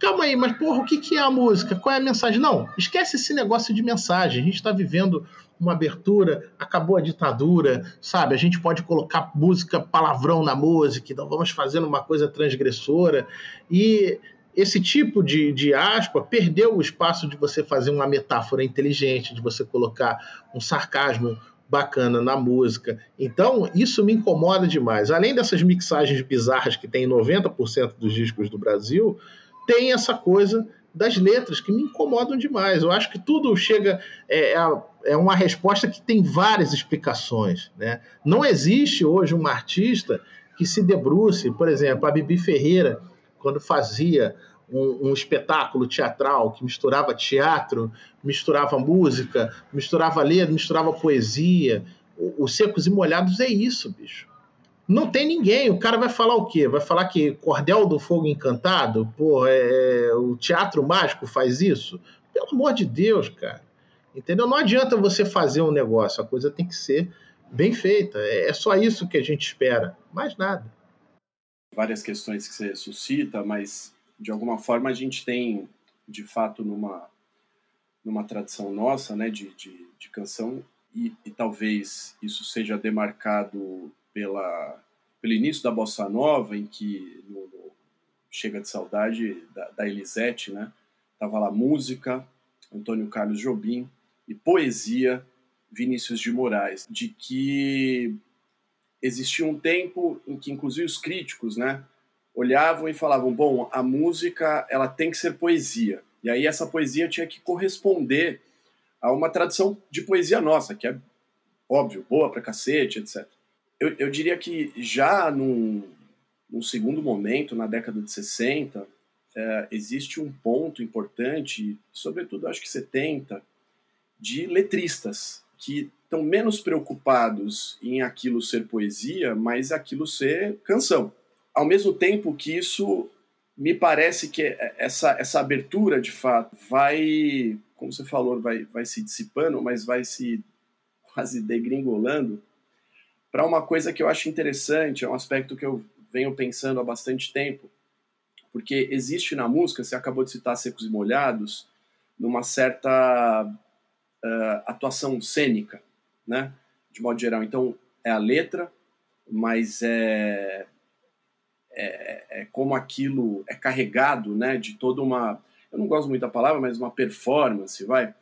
calma aí, mas porra, o que, que é a música? Qual é a mensagem? Não, esquece esse negócio de mensagem. A gente está vivendo uma abertura, acabou a ditadura, sabe? A gente pode colocar música palavrão na música, então vamos fazendo uma coisa transgressora. E esse tipo de, de aspa perdeu o espaço de você fazer uma metáfora inteligente, de você colocar um sarcasmo bacana na música. Então, isso me incomoda demais. Além dessas mixagens bizarras que tem em 90% dos discos do Brasil, tem essa coisa das letras que me incomodam demais. Eu acho que tudo chega. É, é, é uma resposta que tem várias explicações. Né? Não existe hoje uma artista que se debruce, por exemplo, a Bibi Ferreira, quando fazia um, um, espetáculo teatral que misturava teatro, misturava música, misturava letra, misturava poesia. Os Secos e Molhados é isso, bicho. Não tem ninguém. O cara vai falar o quê? Vai falar que Cordel do Fogo Encantado? Pô, é, é, o teatro mágico faz isso? Pelo amor de Deus, cara. Entendeu? Não adianta você fazer um negócio. A coisa tem que ser bem feita. É, é só isso que a gente espera. Mais nada. Várias questões que você suscita, mas de alguma forma a gente tem, de fato, numa, numa tradição nossa, né, de, de, de canção, e, e talvez isso seja demarcado pela, pelo início da Bossa Nova, em que no, no Chega de Saudade da, da Elisete, né? Tava lá música, Antônio Carlos Jobim, e poesia, Vinícius de Moraes, de que existia um tempo em que inclusive os críticos, né, olhavam e falavam, bom, a música ela tem que ser poesia. E aí essa poesia tinha que corresponder a uma tradição de poesia nossa, que é óbvio, boa pra cacete, etc eu, eu diria que já num, num, segundo momento, na década de 60, é, existe um ponto importante, sobretudo acho que 70, de letristas que estão menos preocupados em aquilo ser poesia, mas aquilo ser canção. Ao mesmo tempo que isso me parece que essa, essa abertura, de fato, vai, como você falou, vai, vai se dissipando, mas vai se quase degringolando para uma coisa que eu acho interessante, é um aspecto que eu venho pensando há bastante tempo, porque existe na música, você acabou de citar Secos e Molhados, numa certa uh, atuação cênica, né? De modo geral. Então, é a letra, mas é, é, é, como aquilo é carregado, né? De toda uma. Eu não gosto muito da palavra, mas uma performance, vai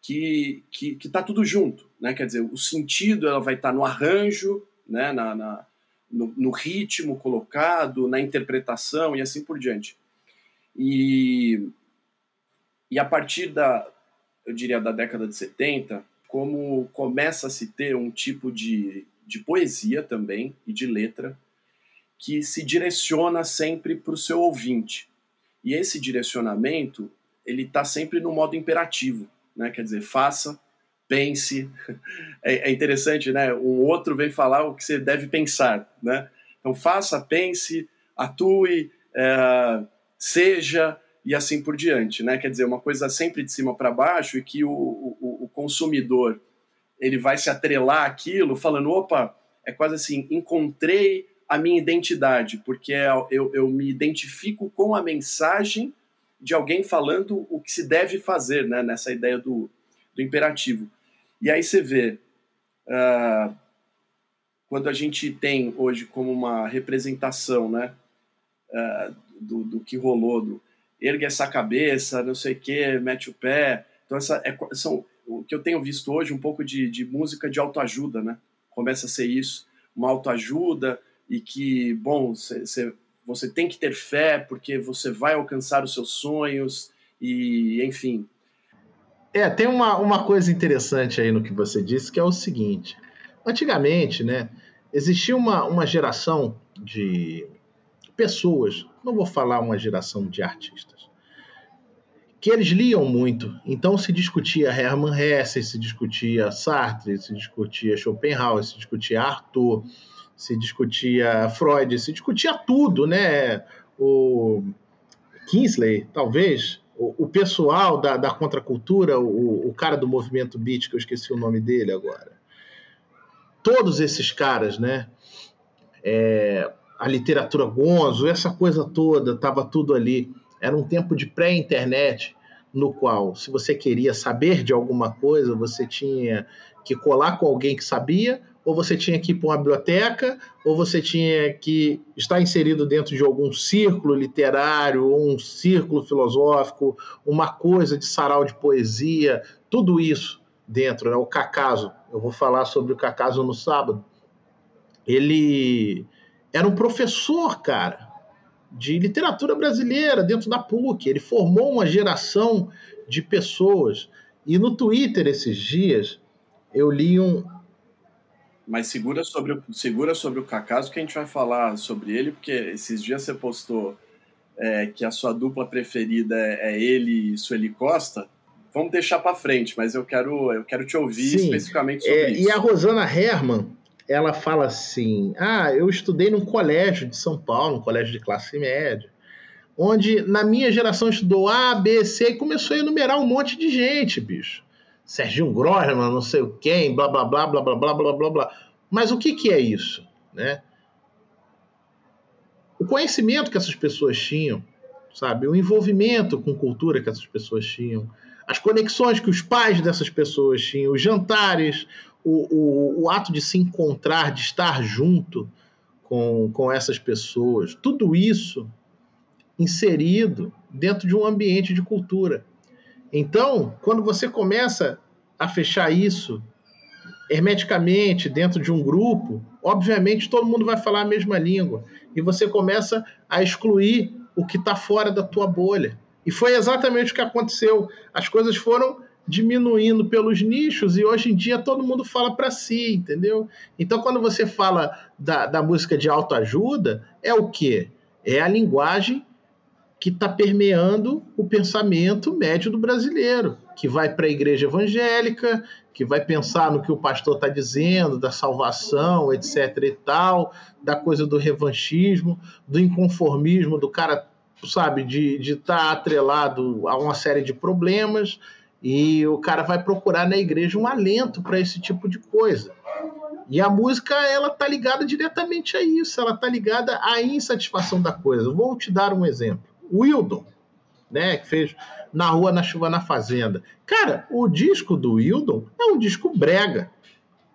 que que que está tudo junto, né? Quer dizer, o sentido ela vai estar tá no arranjo, né? Na, na no, no, ritmo colocado, na interpretação e assim por diante. E, e a partir da, eu diria, da década de 70, como começa a se ter um tipo de, de poesia também e de letra que se direciona sempre para o seu ouvinte. E esse direcionamento ele está sempre no modo imperativo, né? Quer dizer, faça, pense. É, é, interessante, né? Um outro vem falar o que você deve pensar, né? Então faça, pense, atue, é, seja e assim por diante, né? Quer dizer, uma coisa sempre de cima para baixo e que o, o, o consumidor ele vai se atrelar aquilo, falando, opa, é quase assim, encontrei a minha identidade, porque é, eu, eu me identifico com a mensagem de alguém falando o que se deve fazer, né, nessa ideia do, do imperativo. E aí você vê, uh, quando a gente tem hoje como uma representação né, uh, do, do que rolou, do ergue essa cabeça, não sei o que, mete o pé. Então, essa é, são o que eu tenho visto hoje, um pouco de, de música de autoajuda, né? Começa a ser isso, uma autoajuda, e que, bom, cê, você tem que ter fé porque você vai alcançar os seus sonhos e, enfim. É, tem uma, uma coisa interessante aí no que você disse, que é o seguinte. Antigamente, né, existia uma, uma geração de pessoas, não vou falar uma geração de artistas, que eles liam muito. Então se discutia Hermann Hesse, se discutia Sartre, se discutia Schopenhauer, se discutia Arthur, se discutia Freud, se discutia tudo, né? O Kingsley, talvez, o, pessoal da, da contracultura, o, o cara do movimento beat, que eu esqueci o nome dele agora. Todos esses caras, né? É, a literatura Gonzo, essa coisa toda, estava tudo ali. Era um tempo de pré-internet, no qual, se você queria saber de alguma coisa, você tinha que colar com alguém que sabia, ou você tinha que ir para uma biblioteca, ou você tinha que estar inserido dentro de algum círculo literário, ou um círculo filosófico, uma coisa de sarau de poesia, tudo isso dentro, né? O Cacaso, eu vou falar sobre o Cacaso no sábado. Ele era um professor, cara, de literatura brasileira dentro da PUC. Ele formou uma geração de pessoas. E no Twitter esses dias eu li um, mas segura sobre, o, segura sobre o Cacaso que a gente vai falar sobre ele, porque esses dias você postou é, que a sua dupla preferida é, é ele e Sueli Costa. Vamos deixar para frente, mas eu quero, eu quero te ouvir Sim, especificamente sobre é, isso. E a Rosana Herman, ela fala assim: Ah, eu estudei num colégio de São Paulo, um colégio de classe média, onde na minha geração estudou A, B, C e começou a enumerar um monte de gente, bicho. Serginho Grossman, não sei quem, blá blá blá blá blá blá blá blá blá. Mas o que, que é isso? Né? O conhecimento que essas pessoas tinham, sabe? O envolvimento com cultura que essas pessoas tinham, as conexões que os pais dessas pessoas tinham, os jantares, o, o, o ato de se encontrar, de estar junto com, com essas pessoas, tudo isso inserido dentro de um ambiente de cultura. Então, quando você começa a fechar isso hermeticamente dentro de um grupo, obviamente todo mundo vai falar a mesma língua e você começa a excluir o que está fora da tua bolha. E foi exatamente o que aconteceu. As coisas foram diminuindo pelos nichos e hoje em dia todo mundo fala para si, entendeu? Então, quando você fala da, da música de autoajuda, é o quê? É a linguagem que está permeando o pensamento médio do brasileiro, que vai para a igreja evangélica, que vai pensar no que o pastor está dizendo, da salvação, etc. e tal, da coisa do revanchismo, do inconformismo, do cara, sabe, de estar tá atrelado a uma série de problemas, e o cara vai procurar na igreja um alento para esse tipo de coisa. E a música, ela tá ligada diretamente a isso, ela tá ligada à insatisfação da coisa. Vou te dar um exemplo. Wildon, né, que fez Na Rua, na Chuva, na Fazenda. Cara, o disco do Wildon é um disco brega.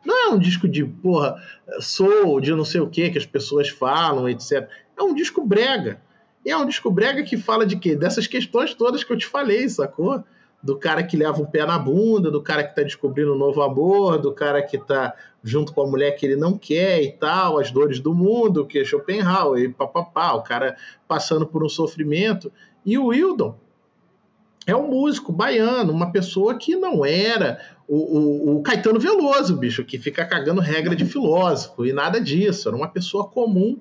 Não é um disco de, porra, soul, de não sei o que, que as pessoas falam, etc. É um disco brega. E é um disco brega que fala de quê? Dessas questões todas que eu te falei, sacou? Do cara que leva um pé na bunda, do cara que está descobrindo um novo amor, do cara que está junto com a mulher que ele não quer e tal, as dores do mundo, que é Schopenhauer e papapá, o cara passando por um sofrimento. E o Wildon é um músico baiano, uma pessoa que não era o, o, o, Caetano Veloso, bicho, que fica cagando regra de filósofo e nada disso. Era uma pessoa comum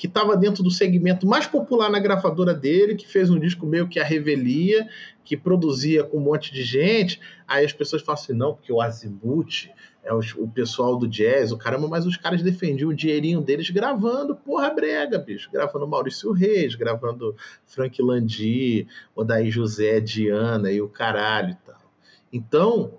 que estava dentro do segmento mais popular na gravadora dele, que fez um disco meio que a revelia, que produzia com um monte de gente. Aí as pessoas falam assim: não, porque o Azimuth é o, o pessoal do jazz, o caramba, mas os caras defendiam o dinheirinho deles gravando porra brega, bicho. Gravando Maurício Reis, gravando Frank Landi, Odaí José, Diana e o caralho e tal. Então,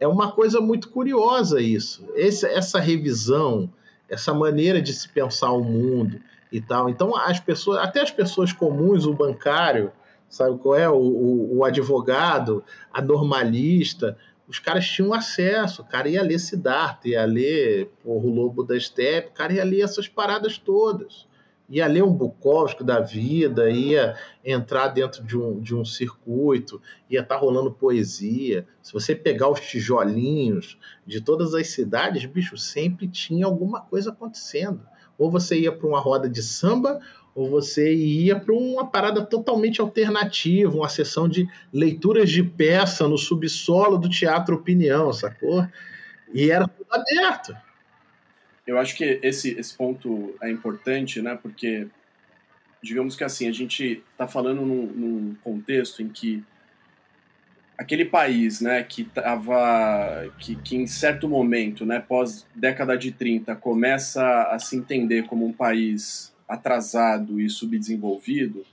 é uma coisa muito curiosa isso. Esse, essa revisão, essa maneira de se pensar o mundo e tal. Então, as pessoas, até as pessoas comuns, o bancário, sabe qual é? O, o, o advogado, a normalista, os caras tinham acesso, o cara ia ler Siddhartha, ia ler porra, o Lobo da Steppe, o cara ia ler essas paradas todas. Ia ler um Bukowski da vida, ia entrar dentro de um, de um circuito, ia estar tá rolando poesia. Se você pegar os tijolinhos de todas as cidades, bicho, sempre tinha alguma coisa acontecendo. Ou você ia para uma roda de samba, ou você ia para uma parada totalmente alternativa, uma sessão de leituras de peça no subsolo do Teatro Opinião, sacou? E era tudo aberto. Eu acho que esse, esse ponto é importante, né? Porque, digamos que assim, a gente está falando num, num, contexto em que aquele país, né, que tava, que, que em certo momento, né, pós década de 30, começa a se entender como um país atrasado e subdesenvolvido,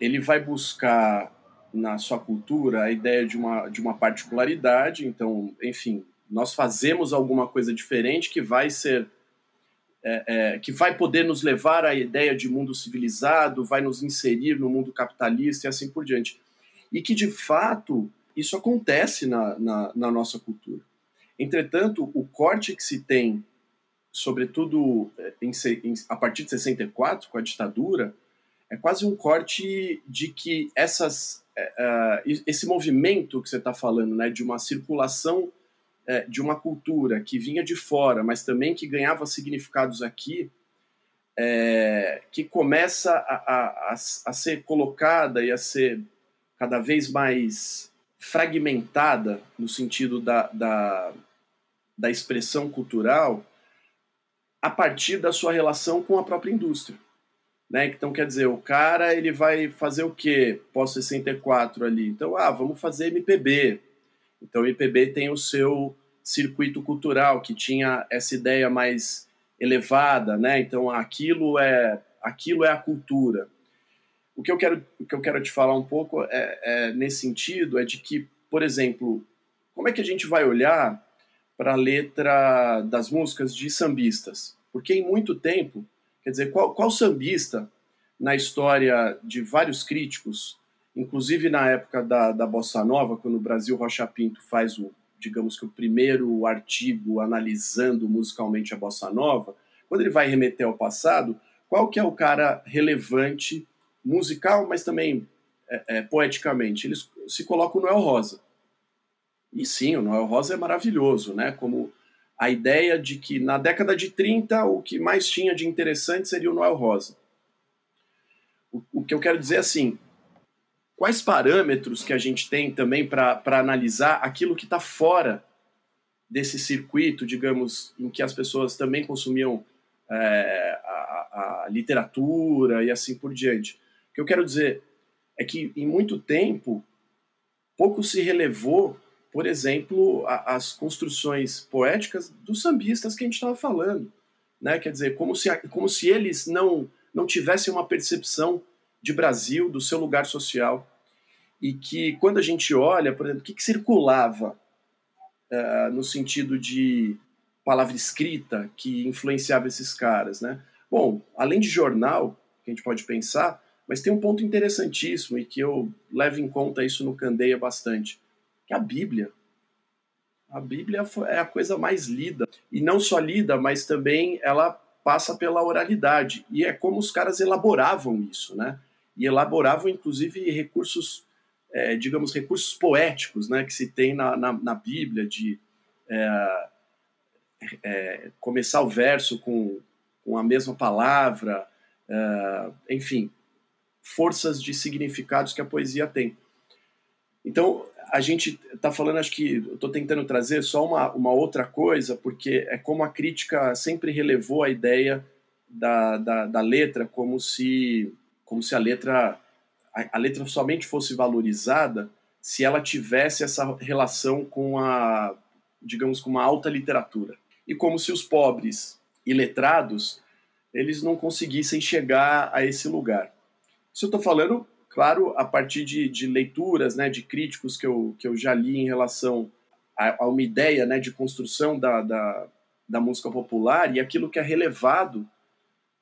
ele vai buscar na sua cultura a ideia de uma, de uma particularidade. Então, enfim, nós fazemos alguma coisa diferente que vai ser. É, é, que vai poder nos levar à ideia de mundo civilizado, vai nos inserir no mundo capitalista e assim por diante. E que, de fato, isso acontece na, na, na nossa cultura. Entretanto, o corte que se tem sobretudo eh, em, em, a partir de 64, com a ditadura, é quase um corte de que essas, uh, esse movimento que você está falando, né, de uma circulação uh, de uma cultura que vinha de fora, mas também que ganhava significados aqui, é, que começa a, a, a, ser colocada e a ser cada vez mais fragmentada no sentido da, da, da expressão cultural, a partir da sua relação com a própria indústria. Né? Então, quer dizer, o cara ele vai fazer o quê pós 64 ali? Então, ah, vamos fazer MPB. Então, MPB tem o seu circuito cultural, que tinha essa ideia mais elevada, né? Então, aquilo é, aquilo é a cultura. O que eu quero, o que eu quero te falar um pouco é, é nesse sentido é de que, por exemplo, como é que a gente vai olhar para a letra das músicas de sambistas. Porque em muito tempo, quer dizer, qual, qual sambista na história de vários críticos, inclusive na época da, da Bossa Nova, quando o Brasil Rocha Pinto faz o, digamos que o primeiro artigo analisando musicalmente a Bossa Nova, quando ele vai remeter ao passado, qual que é o cara relevante musical, mas também é, é, poeticamente? Eles se colocam no El Rosa. E sim, o Noel Rosa é maravilhoso, né? Como a ideia de que na década de 30 o que mais tinha de interessante seria o Noel Rosa. O, o que eu quero dizer é assim, quais parâmetros que a gente tem também para analisar aquilo que está fora desse circuito, digamos, em que as pessoas também consumiam é, a, a literatura e assim por diante. O que eu quero dizer é que em muito tempo pouco se relevou por exemplo, a, as construções poéticas dos sambistas que a gente estava falando. Né? Quer dizer, como se, como se eles não, não tivessem uma percepção de Brasil, do seu lugar social. E que, quando a gente olha, por exemplo, o que, que circulava uh, no sentido de palavra escrita que influenciava esses caras, né? Bom, além de jornal, que a gente pode pensar, mas tem um ponto interessantíssimo e que eu levo em conta isso no Candeia bastante que a Bíblia. A Bíblia é a coisa mais lida. E não só lida, mas também ela passa pela oralidade. E é como os caras elaboravam isso, né? E elaboravam, inclusive, recursos, é, digamos, recursos poéticos, né? Que se tem na, na, na Bíblia, de é, é, começar o verso com, com a mesma palavra, é, enfim. Forças de significados que a poesia tem. Então, a gente está falando, acho que estou tentando trazer só uma, uma outra coisa, porque é como a crítica sempre relevou a ideia da, da, da letra como se, como se a letra a, letra somente fosse valorizada se ela tivesse essa relação com a, digamos, com uma alta literatura. E como se os pobres e letrados eles não conseguissem chegar a esse lugar. Isso eu estou falando claro, a partir de, de leituras, né, de críticos que eu, que eu já li em relação a, a uma ideia né, de construção da, da, da, música popular e aquilo que é relevado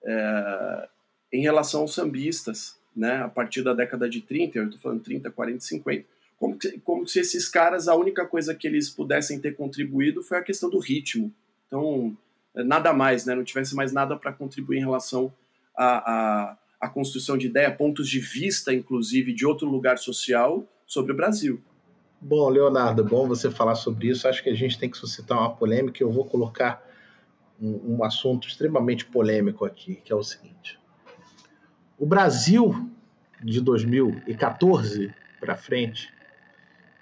é, em relação aos sambistas, né, a partir da década de 30, eu estou falando 30, 40, 50. Como, como se esses caras, a única coisa que eles pudessem ter contribuído foi a questão do ritmo. Então, nada mais, né, não tivesse mais nada para contribuir em relação a, a a construção de ideia, pontos de vista, inclusive, de outro lugar social sobre o Brasil. Bom, Leonardo, bom você falar sobre isso. Acho que a gente tem que suscitar uma polêmica. Eu vou colocar um, um assunto extremamente polêmico aqui, que é o seguinte: o Brasil de 2014 para frente,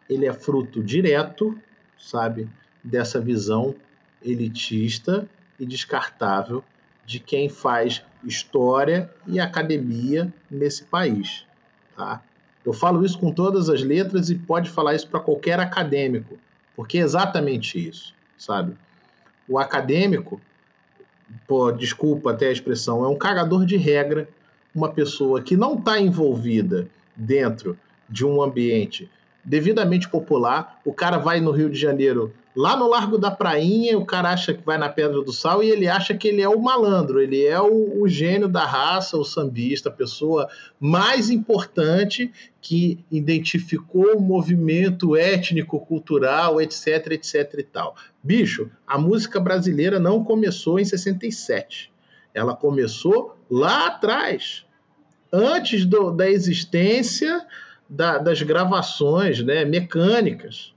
ele é fruto direto, sabe, dessa visão elitista e descartável de quem faz história e academia nesse país. Tá? Eu falo isso com todas as letras e pode falar isso para qualquer acadêmico, porque é exatamente isso, sabe? O acadêmico, pô, desculpa até a expressão, é um cagador de regra, uma pessoa que não está envolvida dentro de um ambiente devidamente popular. O cara vai no Rio de Janeiro Lá no Largo da Prainha, o cara acha que vai na Pedra do Sal e ele acha que ele é o malandro, ele é o, o gênio da raça, o sambista, a pessoa mais importante que identificou o movimento étnico-cultural, etc, etc e tal. Bicho, a música brasileira não começou em 67. Ela começou lá atrás, antes do, da existência da, das gravações né, mecânicas.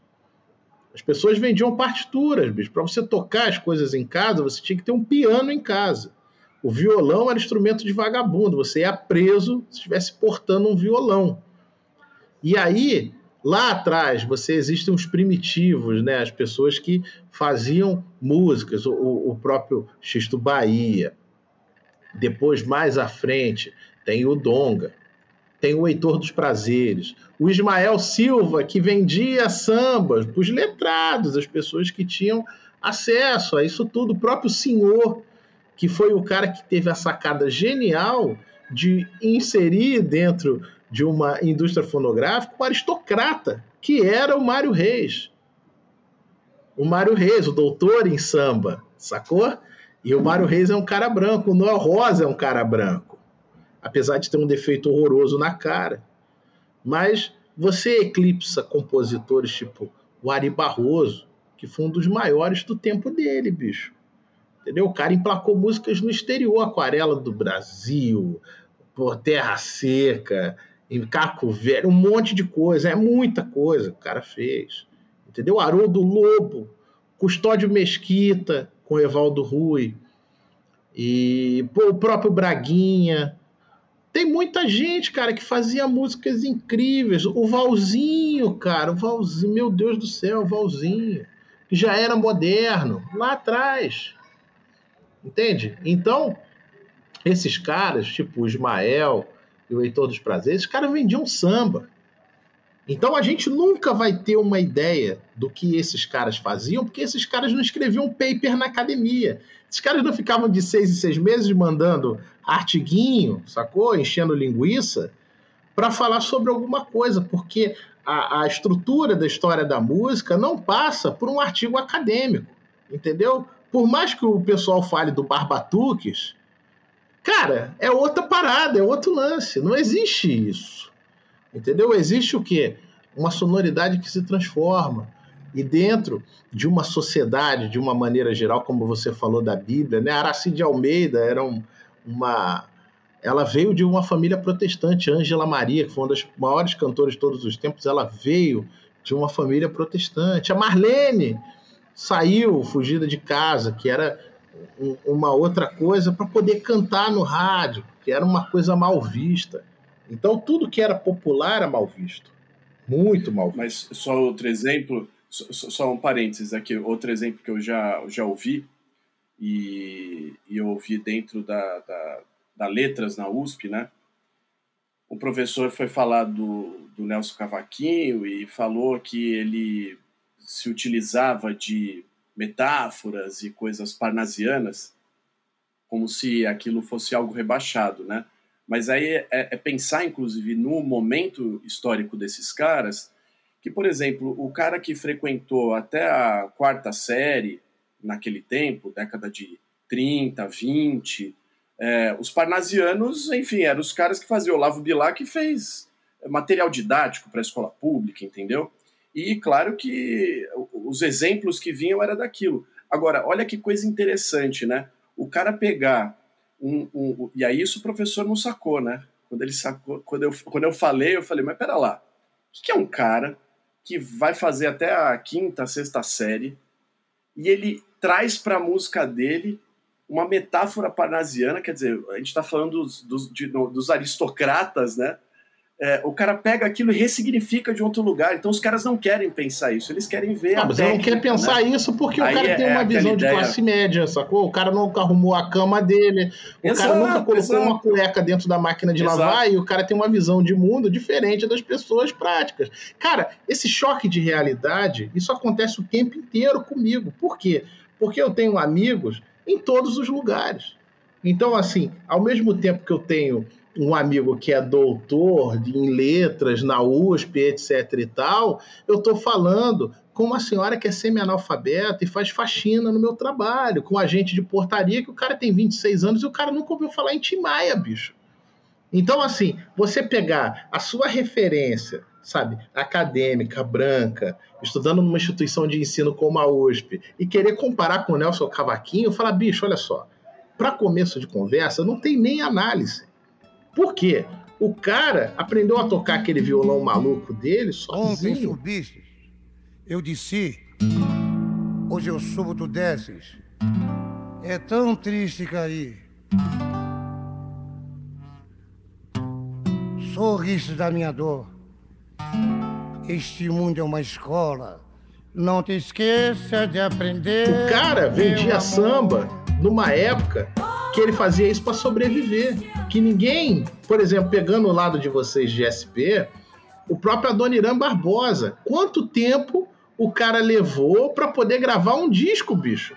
As pessoas vendiam partituras, bicho. Para você tocar as coisas em casa, você tinha que ter um piano em casa. O violão era instrumento de vagabundo. Você ia preso se estivesse portando um violão. E aí, lá atrás, você existem os primitivos, né? As pessoas que faziam músicas, o, o próprio Xisto Bahia. Depois, mais à frente, tem o Donga tem o Heitor dos Prazeres, o Ismael Silva, que vendia sambas para os letrados, as pessoas que tinham acesso a isso tudo, o próprio senhor, que foi o cara que teve a sacada genial de inserir dentro de uma indústria fonográfica um aristocrata, que era o Mário Reis. O Mário Reis, o doutor em samba, sacou? E o Mário Reis é um cara branco, o Noel Rosa é um cara branco apesar de ter um defeito horroroso na cara. Mas você eclipsa compositores tipo o Ari Barroso, que foi um dos maiores do tempo dele, bicho. Entendeu? O cara emplacou músicas no exterior, Aquarela do Brasil, por Terra Seca, em Caco Velho, um monte de coisa, é muita coisa que o cara fez. Entendeu? Haroldo Lobo, Custódio Mesquita com Evaldo Rui, e pô, o próprio Braguinha, tem muita gente, cara, que fazia músicas incríveis. O Valzinho, cara, o Valzinho, meu Deus do céu, o Valzinho, que já era moderno lá atrás. Entende? Então, esses caras, tipo o Ismael e o Heitor dos Prazeres, esses caras vendiam samba. Então a gente nunca vai ter uma ideia do que esses caras faziam, porque esses caras não escreviam paper na academia. Esses caras não ficavam de seis em seis meses mandando artiguinho, sacou? Enchendo linguiça, para falar sobre alguma coisa, porque a, a, estrutura da história da música não passa por um artigo acadêmico, entendeu? Por mais que o pessoal fale do Barbatuques, cara, é outra parada, é outro lance. Não existe isso, entendeu? Existe o quê? Uma sonoridade que se transforma. E dentro de uma sociedade, de uma maneira geral, como você falou da Bíblia, né? Aracide Almeida era um, uma. Ela veio de uma família protestante, Ângela Maria, que foi uma das maiores cantoras de todos os tempos, ela veio de uma família protestante. A Marlene saiu fugida de casa, que era uma outra coisa, para poder cantar no rádio, que era uma coisa mal vista, Então tudo que era popular era mal visto. Muito mal visto. Mas só outro exemplo, só, só um parênteses aqui, outro exemplo que eu já, já ouvi, e, e eu ouvi dentro da, da, da Letras na USP, né? O professor foi falar do, do Nelson Cavaquinho e falou que ele se utilizava de metáforas e coisas parnasianas como se aquilo fosse algo rebaixado, né? Mas aí é, é, pensar, inclusive, no momento histórico desses caras, que, por exemplo, o cara que frequentou até a quarta série naquele tempo, década de 30, 20, é, os parnasianos, enfim, eram os caras que faziam. O Olavo Bilac que fez material didático para a escola pública, entendeu? E claro que os exemplos que vinham era daquilo. Agora, olha que coisa interessante, né? O cara pegar um, um, e aí isso o professor não sacou, né? Quando ele sacou, quando eu, quando eu falei, eu falei, mas pera lá, o que é um cara que vai fazer até a quinta, sexta série e ele traz para a música dele uma metáfora parnasiana, quer dizer, a gente está falando dos, dos, de, dos aristocratas, né? É, o cara pega aquilo e ressignifica de outro lugar. Então os caras não querem pensar isso, eles querem ver não, a mas técnica, não quer pensar né? isso porque Aí o cara é, tem uma é visão de ideia... classe média, sacou? O cara nunca arrumou a cama dele, o exato, cara nunca colocou exato. uma cueca dentro da máquina de Exato. lavar e o cara tem uma visão de mundo diferente das pessoas práticas. Cara, esse choque de realidade, isso acontece o tempo inteiro comigo. Por quê? Porque eu tenho amigos em todos os lugares. Então, assim, ao mesmo tempo que eu tenho um amigo que é doutor em letras na USP, etc e tal, eu estou falando com uma senhora que é semi-analfabeta e faz faxina no meu trabalho, com um agente de portaria que o cara tem 26 anos e o cara nunca ouviu falar em Tim Maia, bicho. Então, assim, você pegar a sua referência, sabe, acadêmica, branca, estudando numa instituição de ensino como a USP, e querer comparar com o Nelson Cavaquinho, falar, bicho, olha só, para começo de conversa, não tem nem análise. Por quê? O cara aprendeu a tocar aquele violão maluco dele Ontem sozinho. subistes, eu desci. Hoje eu subo, tu desces. É tão triste cair. Sorriste da minha dor. Este mundo é uma escola. Não te esqueça de aprender. O cara vendia samba numa época que ele fazia isso para sobreviver. Que ninguém, por exemplo, pegando o lado de vocês de SP, o próprio Adoniran Barbosa, quanto tempo o cara levou para poder gravar um disco, bicho?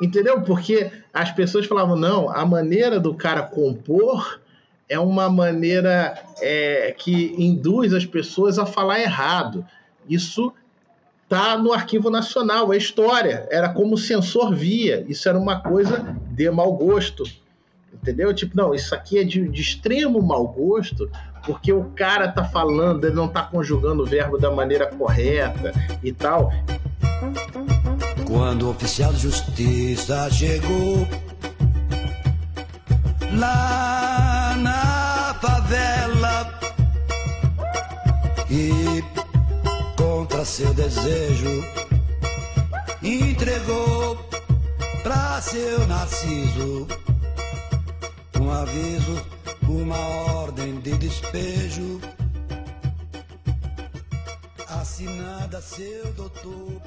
Entendeu? Porque as pessoas falavam, não, a maneira do cara compor é uma maneira é, que induz as pessoas a falar errado. Isso tá no Arquivo Nacional, é história. Era como o censor via. Isso era uma coisa de mau gosto. Entendeu? Tipo, não, isso aqui é de, de extremo mau gosto, porque o cara tá falando, ele não tá conjugando o verbo da maneira correta e tal. Quando o oficial de justiça chegou lá na favela e seu desejo entregou pra seu Narciso um aviso, uma ordem de despejo assinada seu doutor.